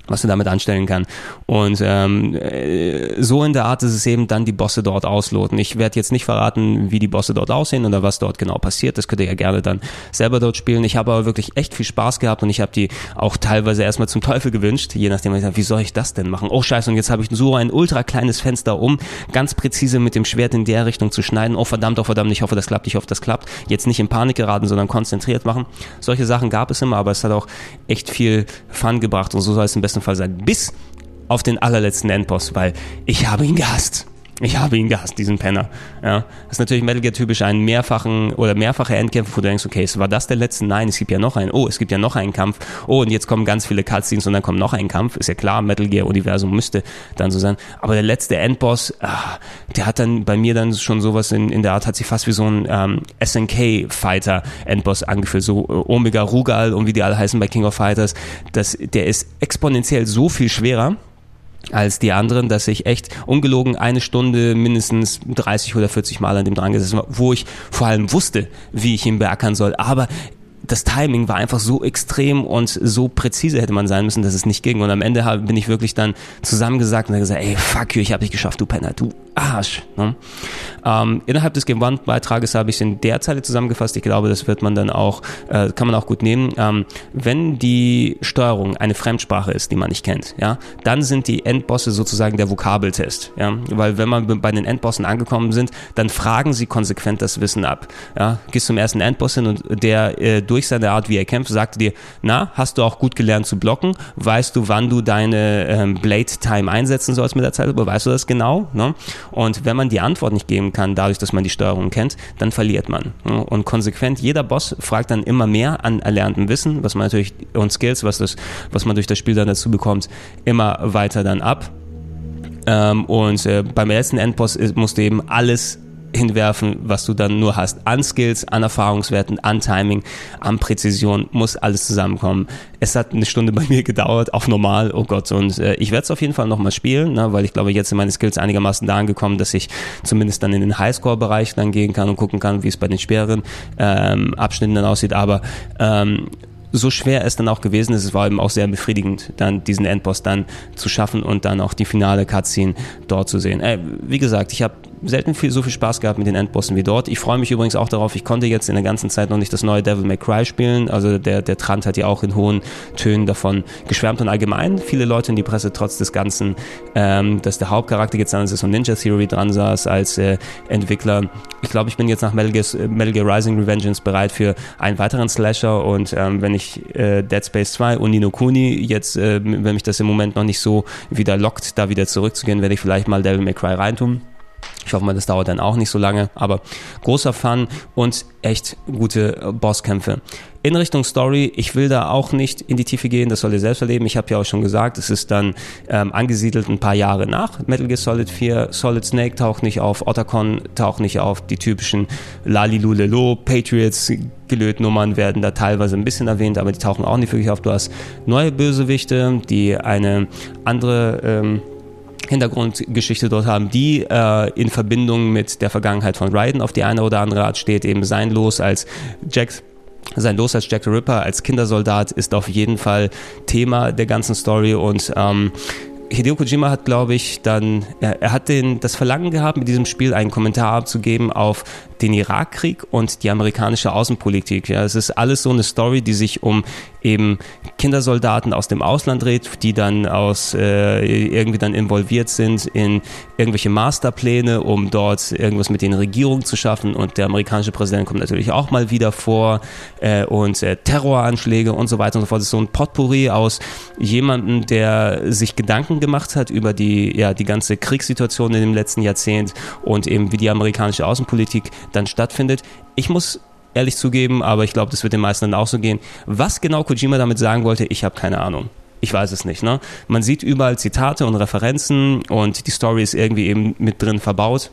was du damit anstellen kann. Und ähm, äh, so in der Art ist es eben dann die Bosse dort ausloten. Ich werde jetzt nicht verraten, wie die Bosse dort aussehen oder was dort genau passiert. Das könnt ihr ja gerne dann selber dort spielen. Ich habe aber wirklich echt viel Spaß gehabt und ich habe die auch teilweise erstmal zum Teufel gewünscht, je nachdem, wie soll ich das denn machen? Oh scheiße, und jetzt habe ich so ein ultra kleines Fenster, um ganz präzise mit dem Schwert in der Richtung zu schneiden. Oh verdammt, oh verdammt, ich hoffe, das klappt, ich hoffe, das klappt. Jetzt nicht in Panik geraten, sondern konzentriert machen. Solche Sachen gab es immer, aber es hat auch echt viel Fun gebracht und so soll es im besten besten Fall sein, bis auf den allerletzten Endboss, weil ich habe ihn gehasst. Ich habe ihn gehasst, diesen Penner. Ja, das ist natürlich Metal Gear typisch einen mehrfachen oder mehrfache Endkämpfe, wo du denkst, okay, war das der letzte? Nein, es gibt ja noch einen. Oh, es gibt ja noch einen Kampf. Oh, und jetzt kommen ganz viele Cutscenes und dann kommt noch ein Kampf. Ist ja klar, Metal Gear Universum müsste dann so sein. Aber der letzte Endboss, ah, der hat dann bei mir dann schon sowas in, in der Art, hat sich fast wie so ein ähm, SNK Fighter Endboss angefühlt. So äh, Omega Rugal und wie die alle heißen bei King of Fighters. Das, der ist exponentiell so viel schwerer als die anderen, dass ich echt ungelogen eine Stunde mindestens 30 oder 40 Mal an dem dran gesessen war, wo ich vor allem wusste, wie ich ihn beackern soll. Aber das Timing war einfach so extrem und so präzise hätte man sein müssen, dass es nicht ging. Und am Ende bin ich wirklich dann zusammengesagt und gesagt, ey, fuck you, ich habe dich geschafft, du Penner, du Arsch. Ne? Ähm, innerhalb des Game One-Beitrages habe ich es in der Zeile zusammengefasst. Ich glaube, das wird man dann auch, äh, kann man auch gut nehmen. Ähm, wenn die Steuerung eine Fremdsprache ist, die man nicht kennt, ja, dann sind die Endbosse sozusagen der Vokabeltest. Ja? Weil wenn man bei den Endbossen angekommen sind, dann fragen sie konsequent das Wissen ab. Ja? Gehst zum ersten Endboss hin und der äh, durch seine Art, wie er kämpft, sagt dir, na, hast du auch gut gelernt zu blocken? Weißt du, wann du deine ähm, Blade-Time einsetzen sollst mit der Zeit? Aber weißt du das genau? Ne? Und wenn man die Antwort nicht geben kann, dadurch, dass man die Steuerung kennt, dann verliert man. Und konsequent, jeder Boss fragt dann immer mehr an erlerntem Wissen, was man natürlich, und Skills, was, das, was man durch das Spiel dann dazu bekommt, immer weiter dann ab. Ähm, und äh, beim letzten Endboss musst du eben alles hinwerfen, was du dann nur hast. An Skills, an Erfahrungswerten, an Timing, an Präzision, muss alles zusammenkommen. Es hat eine Stunde bei mir gedauert, auf normal, oh Gott. Und äh, ich werde es auf jeden Fall nochmal spielen, ne, weil ich glaube, jetzt sind meine Skills einigermaßen da angekommen, dass ich zumindest dann in den Highscore-Bereich dann gehen kann und gucken kann, wie es bei den schwereren ähm, Abschnitten dann aussieht. Aber ähm, so schwer es dann auch gewesen ist, es war eben auch sehr befriedigend, dann diesen Endboss dann zu schaffen und dann auch die finale Cutscene dort zu sehen. Äh, wie gesagt, ich habe selten viel, so viel Spaß gehabt mit den Endbossen wie dort. Ich freue mich übrigens auch darauf, ich konnte jetzt in der ganzen Zeit noch nicht das neue Devil May Cry spielen. Also der, der Trant hat ja auch in hohen Tönen davon geschwärmt und allgemein viele Leute in die Presse trotz des Ganzen, ähm, dass der Hauptcharakter jetzt dann so Ninja Theory dran saß als äh, Entwickler. Ich glaube, ich bin jetzt nach Metal Gear, Metal Gear Rising Revengeance bereit für einen weiteren Slasher und ähm, wenn ich äh, Dead Space 2 und Nino Kuni jetzt, äh, wenn mich das im Moment noch nicht so wieder lockt, da wieder zurückzugehen, werde ich vielleicht mal Devil May Cry reintun. Ich hoffe mal, das dauert dann auch nicht so lange, aber großer Fun und echt gute äh, Bosskämpfe. In Richtung Story, ich will da auch nicht in die Tiefe gehen, das soll ihr selbst erleben. Ich habe ja auch schon gesagt, es ist dann ähm, angesiedelt ein paar Jahre nach Metal Gear Solid 4. Solid Snake taucht nicht auf, Otacon taucht nicht auf, die typischen Lalilulelo, Patriots, Gelötnummern werden da teilweise ein bisschen erwähnt, aber die tauchen auch nicht wirklich auf. Du hast neue Bösewichte, die eine andere... Ähm, Hintergrundgeschichte dort haben, die äh, in Verbindung mit der Vergangenheit von Raiden auf die eine oder andere Art steht, eben sein Los als Jack sein Los als Jack the Ripper, als Kindersoldat ist auf jeden Fall Thema der ganzen Story und ähm, Hideo Kojima hat, glaube ich, dann, er, er, hat den, das Verlangen gehabt, mit diesem Spiel einen Kommentar abzugeben auf den Irakkrieg und die amerikanische Außenpolitik. Ja, es ist alles so eine Story, die sich um eben Kindersoldaten aus dem Ausland dreht, die dann aus äh, irgendwie dann involviert sind in irgendwelche Masterpläne, um dort irgendwas mit den Regierungen zu schaffen. Und der amerikanische Präsident kommt natürlich auch mal wieder vor äh, und äh, Terroranschläge und so weiter und so fort. Es ist so ein Potpourri aus jemandem, der sich Gedanken gemacht hat über die ja die ganze Kriegssituation in dem letzten Jahrzehnt und eben wie die amerikanische Außenpolitik dann stattfindet. Ich muss ehrlich zugeben, aber ich glaube, das wird den meisten dann auch so gehen. Was genau Kojima damit sagen wollte, ich habe keine Ahnung. Ich weiß es nicht. Ne? Man sieht überall Zitate und Referenzen und die Story ist irgendwie eben mit drin verbaut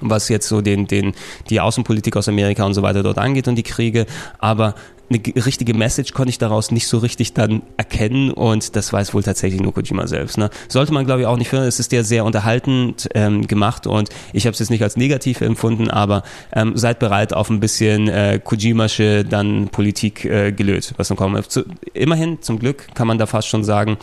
was jetzt so den, den, die Außenpolitik aus Amerika und so weiter dort angeht und die Kriege. Aber eine richtige Message konnte ich daraus nicht so richtig dann erkennen und das weiß wohl tatsächlich nur Kojima selbst. Ne? Sollte man glaube ich auch nicht hören, es ist ja sehr unterhaltend ähm, gemacht und ich habe es jetzt nicht als negativ empfunden, aber ähm, seid bereit auf ein bisschen äh, Kojimasche dann Politik äh, gelöt, was dann kommt. Zu, immerhin, zum Glück kann man da fast schon sagen,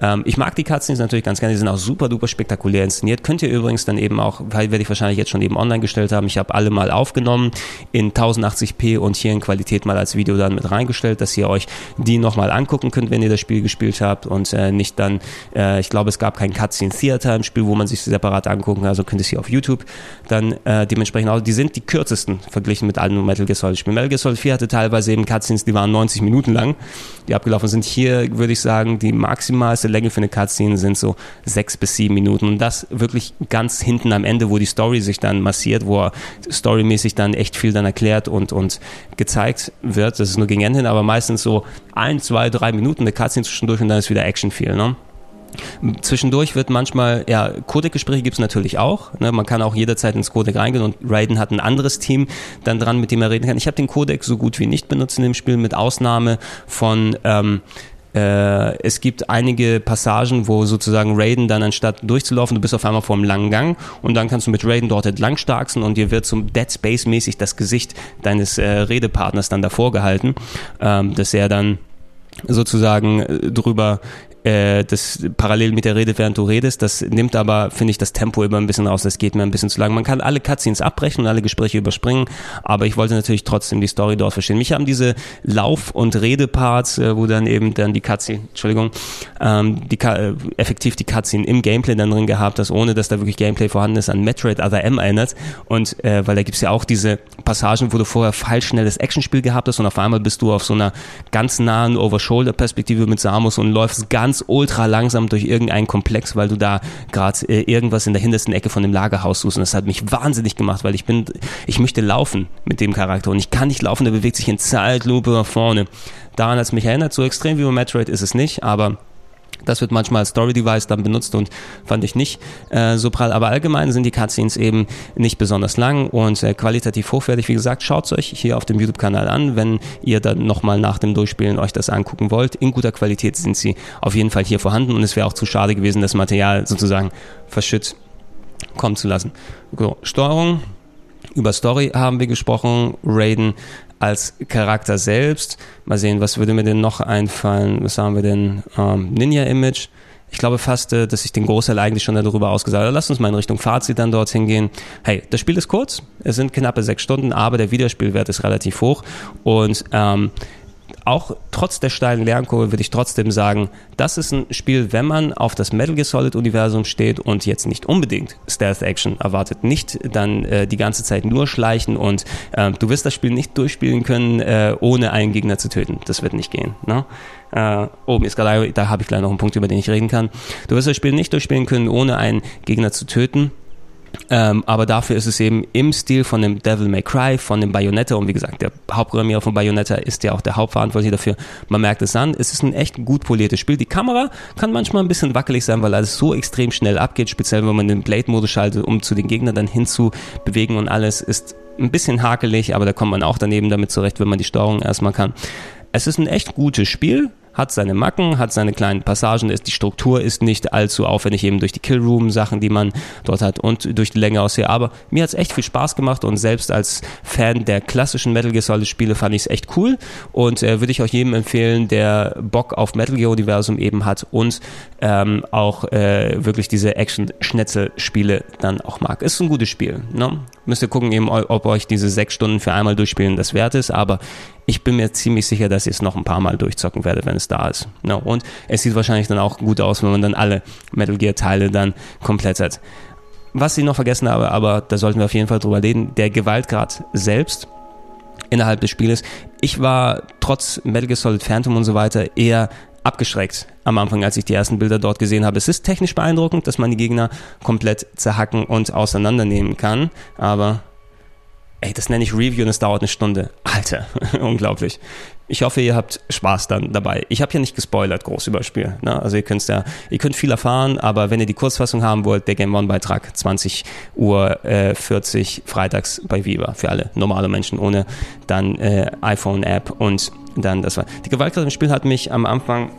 ähm, ich mag die Cutscenes natürlich ganz gerne, die sind auch super duper spektakulär inszeniert. Könnt ihr übrigens dann eben auch, weil werde ich wahrscheinlich jetzt schon eben online gestellt haben, ich habe alle mal aufgenommen in 1080p und hier in Qualität mal als Video dann mit reingestellt, dass ihr euch die nochmal angucken könnt, wenn ihr das Spiel gespielt habt und äh, nicht dann, äh, ich glaube, es gab kein Cutscene Theater im Spiel, wo man sich separat angucken kann, also könnt ihr sie auf YouTube dann äh, dementsprechend auch, die sind die kürzesten verglichen mit allen Metal Gear Solid Spielen. Metal Gear Solid 4 hatte teilweise eben Cutscenes, die waren 90 Minuten lang, die abgelaufen sind. Hier würde ich sagen, die maximalste Länge für eine Cutscene sind so sechs bis sieben Minuten und das wirklich ganz hinten am Ende, wo die Story sich dann massiert, wo er storymäßig dann echt viel dann erklärt und, und gezeigt wird. Das ist nur gegen Ende hin, aber meistens so ein, zwei, drei Minuten eine Cutscene zwischendurch und dann ist wieder Action viel. Ne? Zwischendurch wird manchmal, ja, Codec-Gespräche gibt es natürlich auch. Ne? Man kann auch jederzeit ins Codec reingehen und Raiden hat ein anderes Team dann dran, mit dem er reden kann. Ich habe den Codec so gut wie nicht benutzt in dem Spiel, mit Ausnahme von ähm, äh, es gibt einige Passagen, wo sozusagen Raiden dann anstatt durchzulaufen, du bist auf einmal vor einem langen Gang und dann kannst du mit Raiden dort entlang starksen und dir wird zum Dead Space mäßig das Gesicht deines äh, Redepartners dann davor gehalten, ähm, dass er dann sozusagen äh, drüber äh, das parallel mit der Rede, während du redest, das nimmt aber, finde ich, das Tempo immer ein bisschen raus, das geht mir ein bisschen zu lang. Man kann alle Cutscenes abbrechen und alle Gespräche überspringen, aber ich wollte natürlich trotzdem die Story dort verstehen. Mich haben diese Lauf- und Redeparts, äh, wo dann eben dann die Cutscene, Entschuldigung, ähm, die, äh, effektiv die Cutscene im Gameplay dann drin gehabt, dass ohne, dass da wirklich Gameplay vorhanden ist, an Metroid Other M erinnert und äh, weil da gibt's ja auch diese Passagen, wo du vorher falsch schnelles Actionspiel gehabt hast und auf einmal bist du auf so einer ganz nahen Over-Shoulder-Perspektive mit Samus und läufst ganz ganz ultra langsam durch irgendeinen Komplex, weil du da gerade äh, irgendwas in der hintersten Ecke von dem Lagerhaus suchst. Und das hat mich wahnsinnig gemacht, weil ich bin, ich möchte laufen mit dem Charakter und ich kann nicht laufen, der bewegt sich in Zeitlupe nach vorne. Daran hat es mich erinnert, so extrem wie bei Metroid ist es nicht, aber das wird manchmal als Story-Device dann benutzt und fand ich nicht äh, so prall. Aber allgemein sind die Cutscenes eben nicht besonders lang und äh, qualitativ hochwertig. Wie gesagt, schaut es euch hier auf dem YouTube-Kanal an, wenn ihr dann nochmal nach dem Durchspielen euch das angucken wollt. In guter Qualität sind sie auf jeden Fall hier vorhanden und es wäre auch zu schade gewesen, das Material sozusagen verschütt kommen zu lassen. So, Steuerung. Über Story haben wir gesprochen. Raiden als Charakter selbst. Mal sehen, was würde mir denn noch einfallen? Was haben wir denn? Ähm, Ninja-Image. Ich glaube fast, äh, dass ich den Großteil eigentlich schon darüber ausgesagt habe. Lass uns mal in Richtung Fazit dann dorthin gehen. Hey, das Spiel ist kurz. Es sind knappe sechs Stunden, aber der Wiederspielwert ist relativ hoch. Und ähm, auch trotz der steilen Lernkurve würde ich trotzdem sagen, das ist ein Spiel, wenn man auf das Metal Gear Solid Universum steht und jetzt nicht unbedingt Stealth Action erwartet, nicht dann äh, die ganze Zeit nur schleichen und äh, du wirst das Spiel nicht durchspielen können, äh, ohne einen Gegner zu töten. Das wird nicht gehen. Ne? Äh, oh, ist gerade, da habe ich gleich noch einen Punkt, über den ich reden kann. Du wirst das Spiel nicht durchspielen können, ohne einen Gegner zu töten. Ähm, aber dafür ist es eben im Stil von dem Devil May Cry, von dem Bayonetta und wie gesagt, der Hauptprogrammierer von Bayonetta ist ja auch der Hauptverantwortliche dafür. Man merkt es an, es ist ein echt gut poliertes Spiel. Die Kamera kann manchmal ein bisschen wackelig sein, weil alles so extrem schnell abgeht, speziell wenn man den Blade-Modus schaltet, um zu den Gegnern dann hinzubewegen und alles ist ein bisschen hakelig, aber da kommt man auch daneben damit zurecht, wenn man die Steuerung erstmal kann. Es ist ein echt gutes Spiel hat seine Macken, hat seine kleinen Passagen, ist, die Struktur ist nicht allzu aufwendig, eben durch die Killroom-Sachen, die man dort hat und durch die Länge aus hier. Aber mir hat es echt viel Spaß gemacht und selbst als Fan der klassischen Metal Gear Solid Spiele fand ich es echt cool und äh, würde ich auch jedem empfehlen, der Bock auf Metal Gear Universum eben hat und ähm, auch äh, wirklich diese Action-Schnetzel-Spiele dann auch mag. Ist ein gutes Spiel. Ne? Müsst ihr gucken, eben, ob euch diese sechs Stunden für einmal durchspielen das wert ist, aber ich bin mir ziemlich sicher, dass ich es noch ein paar Mal durchzocken werde, wenn es da ist. No. Und es sieht wahrscheinlich dann auch gut aus, wenn man dann alle Metal Gear Teile dann komplett hat. Was ich noch vergessen habe, aber da sollten wir auf jeden Fall drüber reden, der Gewaltgrad selbst innerhalb des Spieles. Ich war trotz Metal Gear Solid Phantom und so weiter eher abgeschreckt am Anfang, als ich die ersten Bilder dort gesehen habe. Es ist technisch beeindruckend, dass man die Gegner komplett zerhacken und auseinandernehmen kann, aber Ey, das nenne ich Review und es dauert eine Stunde. Alter, unglaublich. Ich hoffe, ihr habt Spaß dann dabei. Ich habe ja nicht gespoilert groß über Spiel. Ne? Also ihr könnt ja, ihr könnt viel erfahren, aber wenn ihr die Kurzfassung haben wollt, der Game One Beitrag 20 Uhr äh, 40 freitags bei Viva für alle normale Menschen ohne dann äh, iPhone App und dann das war. Die Gewaltgrad im Spiel hat mich am Anfang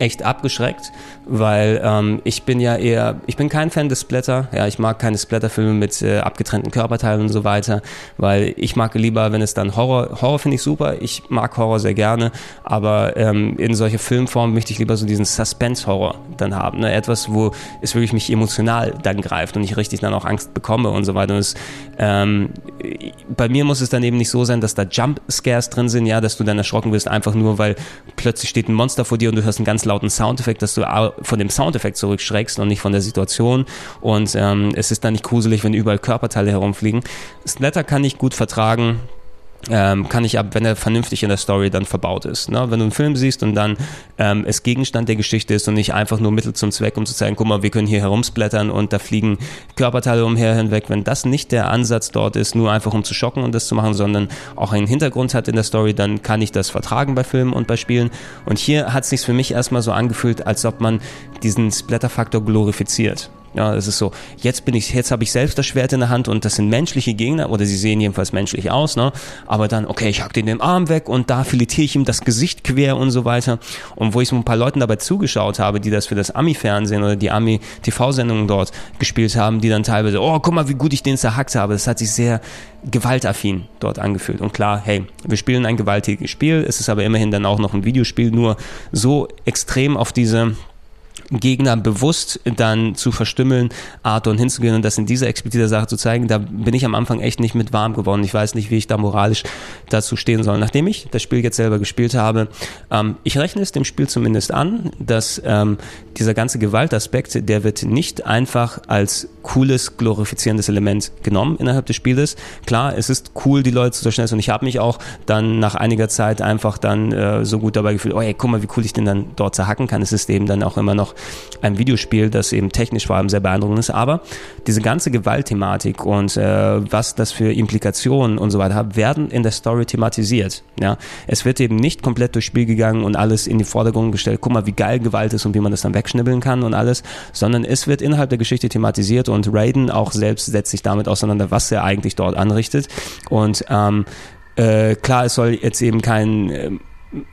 echt abgeschreckt, weil ähm, ich bin ja eher, ich bin kein Fan des Splatter. Ja, ich mag keine Splatterfilme mit äh, abgetrennten Körperteilen und so weiter, weil ich mag lieber, wenn es dann Horror, Horror finde ich super, ich mag Horror sehr gerne, aber ähm, in solche Filmformen möchte ich lieber so diesen Suspense-Horror dann haben. Ne? Etwas, wo es wirklich mich emotional dann greift und ich richtig dann auch Angst bekomme und so weiter. Und es, ähm, bei mir muss es dann eben nicht so sein, dass da Jump-Scares drin sind, ja, dass du dann erschrocken wirst, einfach nur, weil plötzlich steht ein Monster vor dir und du hörst einen ganz lauten Soundeffekt, dass du von dem Soundeffekt zurückschreckst und nicht von der Situation. Und ähm, es ist dann nicht gruselig, wenn überall Körperteile herumfliegen. Splatter kann ich gut vertragen ähm, kann ich ab, wenn er vernünftig in der Story dann verbaut ist. Ne? Wenn du einen Film siehst und dann ähm, es Gegenstand der Geschichte ist und nicht einfach nur Mittel zum Zweck, um zu zeigen, guck mal, wir können hier herumsplattern und da fliegen Körperteile umher hinweg. Wenn das nicht der Ansatz dort ist, nur einfach um zu schocken und das zu machen, sondern auch einen Hintergrund hat in der Story, dann kann ich das vertragen bei Filmen und bei Spielen. Und hier hat es sich für mich erstmal so angefühlt, als ob man diesen Splatter-Faktor glorifiziert. Ja, es ist so, jetzt bin ich, jetzt habe ich selbst das Schwert in der Hand und das sind menschliche Gegner oder sie sehen jedenfalls menschlich aus, ne? Aber dann, okay, ich hack den den Arm weg und da filetiere ich ihm das Gesicht quer und so weiter. Und wo ich so ein paar Leuten dabei zugeschaut habe, die das für das Ami-Fernsehen oder die Ami-TV-Sendungen dort gespielt haben, die dann teilweise, oh, guck mal, wie gut ich den zerhackt habe. Das hat sich sehr gewaltaffin dort angefühlt. Und klar, hey, wir spielen ein gewaltiges Spiel, es ist aber immerhin dann auch noch ein Videospiel, nur so extrem auf diese Gegner bewusst dann zu verstümmeln, Arthur hinzugehen und das in dieser expliziten Sache zu zeigen, da bin ich am Anfang echt nicht mit warm geworden. Ich weiß nicht, wie ich da moralisch dazu stehen soll. Nachdem ich das Spiel jetzt selber gespielt habe, ähm, ich rechne es dem Spiel zumindest an, dass ähm, dieser ganze Gewaltaspekt, der wird nicht einfach als cooles, glorifizierendes Element genommen innerhalb des Spieles. Klar, es ist cool, die Leute zu zerschneiden und ich habe mich auch dann nach einiger Zeit einfach dann äh, so gut dabei gefühlt, oh hey, guck mal, wie cool ich den dann dort zerhacken kann. Es ist eben dann auch immer noch ein Videospiel, das eben technisch vor allem sehr beeindruckend ist. Aber diese ganze Gewaltthematik und äh, was das für Implikationen und so weiter hat, werden in der Story thematisiert. Ja, es wird eben nicht komplett durchs Spiel gegangen und alles in die Vordergrund gestellt. Guck mal, wie geil Gewalt ist und wie man das dann wegschnibbeln kann und alles, sondern es wird innerhalb der Geschichte thematisiert und Raiden auch selbst setzt sich damit auseinander, was er eigentlich dort anrichtet. Und ähm, äh, klar, es soll jetzt eben kein äh,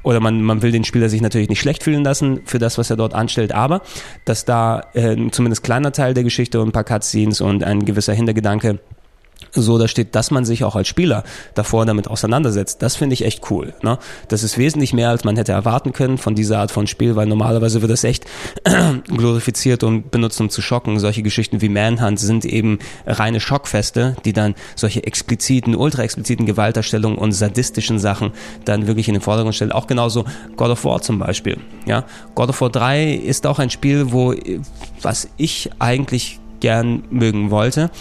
oder man, man will den Spieler sich natürlich nicht schlecht fühlen lassen für das, was er dort anstellt, aber dass da äh, zumindest kleiner Teil der Geschichte und ein paar Cutscenes und ein gewisser Hintergedanke so da steht, dass man sich auch als Spieler davor damit auseinandersetzt. Das finde ich echt cool. Ne? Das ist wesentlich mehr, als man hätte erwarten können von dieser Art von Spiel, weil normalerweise wird das echt glorifiziert und benutzt, um zu schocken. Solche Geschichten wie Manhunt sind eben reine Schockfeste, die dann solche expliziten, ultra expliziten Gewalterstellungen und sadistischen Sachen dann wirklich in den Vordergrund stellen. Auch genauso God of War zum Beispiel. Ja? God of War 3 ist auch ein Spiel, wo was ich eigentlich gern mögen wollte,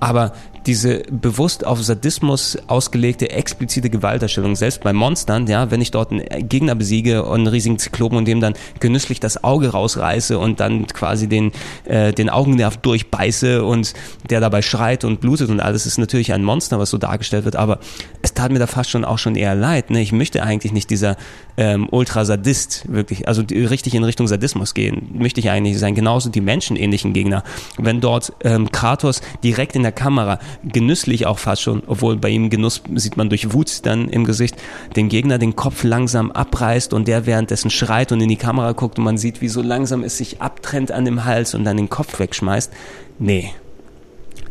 aber diese bewusst auf Sadismus ausgelegte explizite Gewalterstellung, selbst bei Monstern, ja, wenn ich dort einen Gegner besiege und einen riesigen Zyklopen und dem dann genüsslich das Auge rausreiße und dann quasi den, äh, den Augennerv durchbeiße und der dabei schreit und blutet und alles, ist natürlich ein Monster, was so dargestellt wird, aber es tat mir da fast schon auch schon eher leid. Ne? Ich möchte eigentlich nicht dieser ähm, Ultrasadist wirklich, also die, richtig in Richtung Sadismus gehen, möchte ich eigentlich sein. Genauso die menschenähnlichen Gegner. Wenn dort ähm, Kratos direkt in der Kamera genüsslich auch fast schon, obwohl bei ihm Genuss sieht man durch Wut dann im Gesicht, den Gegner den Kopf langsam abreißt und der währenddessen schreit und in die Kamera guckt und man sieht, wie so langsam es sich abtrennt an dem Hals und dann den Kopf wegschmeißt. Nee,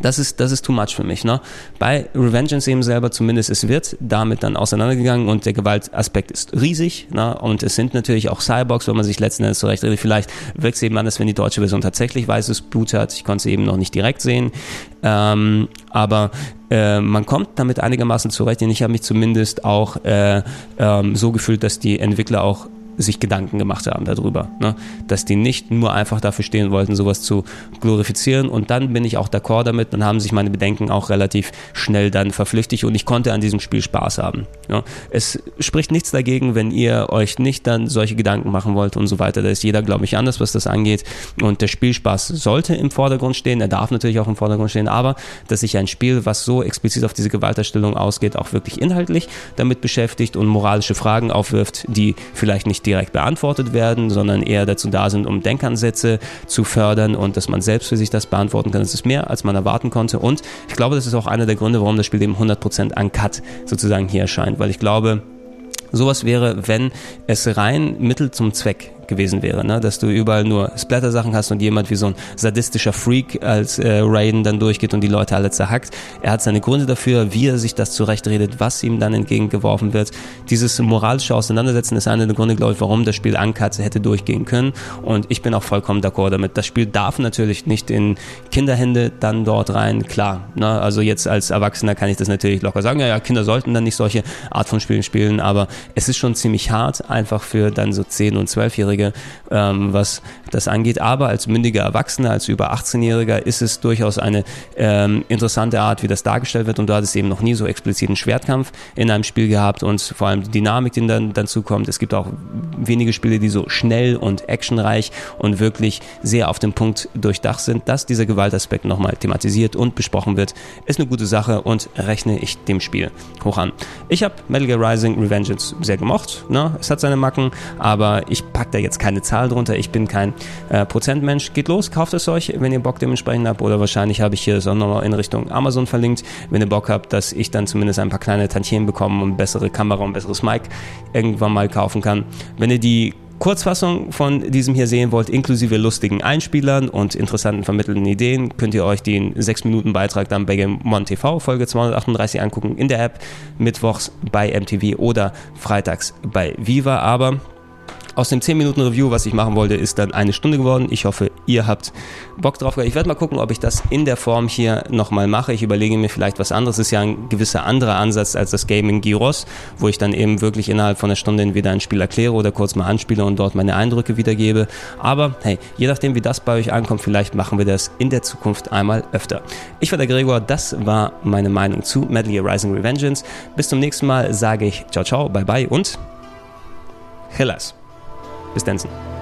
das ist, das ist too much für mich. Ne? Bei Revengeance eben selber zumindest, es wird damit dann auseinandergegangen und der Gewaltaspekt ist riesig. Ne? Und es sind natürlich auch Cyborgs, wenn man sich letzten Endes zurechtredet. Vielleicht wirkt es eben anders, wenn die deutsche Version tatsächlich weißes Blut hat. Ich konnte es eben noch nicht direkt sehen. Ähm, aber äh, man kommt damit einigermaßen zurecht. Und ich habe mich zumindest auch äh, ähm, so gefühlt, dass die Entwickler auch sich Gedanken gemacht haben darüber. Ne? Dass die nicht nur einfach dafür stehen wollten, sowas zu glorifizieren. Und dann bin ich auch d'accord damit. Dann haben sich meine Bedenken auch relativ schnell dann verflüchtigt und ich konnte an diesem Spiel Spaß haben. Ja? Es spricht nichts dagegen, wenn ihr euch nicht dann solche Gedanken machen wollt und so weiter. Da ist jeder, glaube ich, anders, was das angeht. Und der Spielspaß sollte im Vordergrund stehen. Er darf natürlich auch im Vordergrund stehen. Aber dass sich ein Spiel, was so explizit auf diese Gewalterstellung ausgeht, auch wirklich inhaltlich damit beschäftigt und moralische Fragen aufwirft, die vielleicht nicht direkt beantwortet werden, sondern eher dazu da sind, um Denkansätze zu fördern und dass man selbst für sich das beantworten kann. Das ist mehr, als man erwarten konnte. Und ich glaube, das ist auch einer der Gründe, warum das Spiel eben 100% uncut sozusagen hier erscheint, weil ich glaube, sowas wäre, wenn es rein Mittel zum Zweck gewesen wäre, ne? dass du überall nur Splatter-Sachen hast und jemand wie so ein sadistischer Freak als äh, Raiden dann durchgeht und die Leute alle zerhackt. Er hat seine Gründe dafür, wie er sich das zurechtredet, was ihm dann entgegengeworfen wird. Dieses moralische Auseinandersetzen ist einer der Gründe, glaube ich, warum das Spiel Uncut hätte durchgehen können und ich bin auch vollkommen d'accord damit. Das Spiel darf natürlich nicht in Kinderhände dann dort rein, klar. Ne? Also jetzt als Erwachsener kann ich das natürlich locker sagen, ja, ja, Kinder sollten dann nicht solche Art von Spielen spielen, aber es ist schon ziemlich hart, einfach für dann so 10- und 12-Jährige Minderjährige, ähm, was das angeht. Aber als mündiger Erwachsener, als über 18-Jähriger ist es durchaus eine ähm, interessante Art, wie das dargestellt wird. Und du hattest eben noch nie so expliziten Schwertkampf in einem Spiel gehabt und vor allem die Dynamik, die dann dazu kommt. Es gibt auch wenige Spiele, die so schnell und actionreich und wirklich sehr auf den Punkt durchdacht sind, dass dieser Gewaltaspekt nochmal thematisiert und besprochen wird, ist eine gute Sache und rechne ich dem Spiel hoch an. Ich habe Metal Gear Rising Revengeance sehr gemocht. Ne? Es hat seine Macken, aber ich packe da jetzt keine Zahl drunter. Ich bin kein äh, Prozentmensch. Geht los, kauft es euch, wenn ihr Bock dementsprechend habt. Oder wahrscheinlich habe ich hier es auch nochmal in Richtung Amazon verlinkt, wenn ihr Bock habt, dass ich dann zumindest ein paar kleine Tantien bekomme und bessere Kamera und besseres Mic irgendwann mal kaufen kann. Wenn ihr die Kurzfassung von diesem hier sehen wollt, inklusive lustigen Einspielern und interessanten vermittelnden Ideen, könnt ihr euch den 6-Minuten-Beitrag dann bei Gamemon TV Folge 238 angucken in der App, mittwochs bei MTV oder freitags bei Viva. Aber aus dem 10 Minuten Review, was ich machen wollte, ist dann eine Stunde geworden. Ich hoffe, ihr habt Bock drauf. Ich werde mal gucken, ob ich das in der Form hier nochmal mache. Ich überlege mir vielleicht was anderes. Das ist ja ein gewisser anderer Ansatz als das Gaming Gyros, wo ich dann eben wirklich innerhalb von einer Stunde entweder ein Spiel erkläre oder kurz mal anspiele und dort meine Eindrücke wiedergebe. Aber hey, je nachdem, wie das bei euch ankommt, vielleicht machen wir das in der Zukunft einmal öfter. Ich war der Gregor, das war meine Meinung zu Medley Rising Revengeance. Bis zum nächsten Mal sage ich ciao ciao, bye bye und Hellas. Bis Bestensen.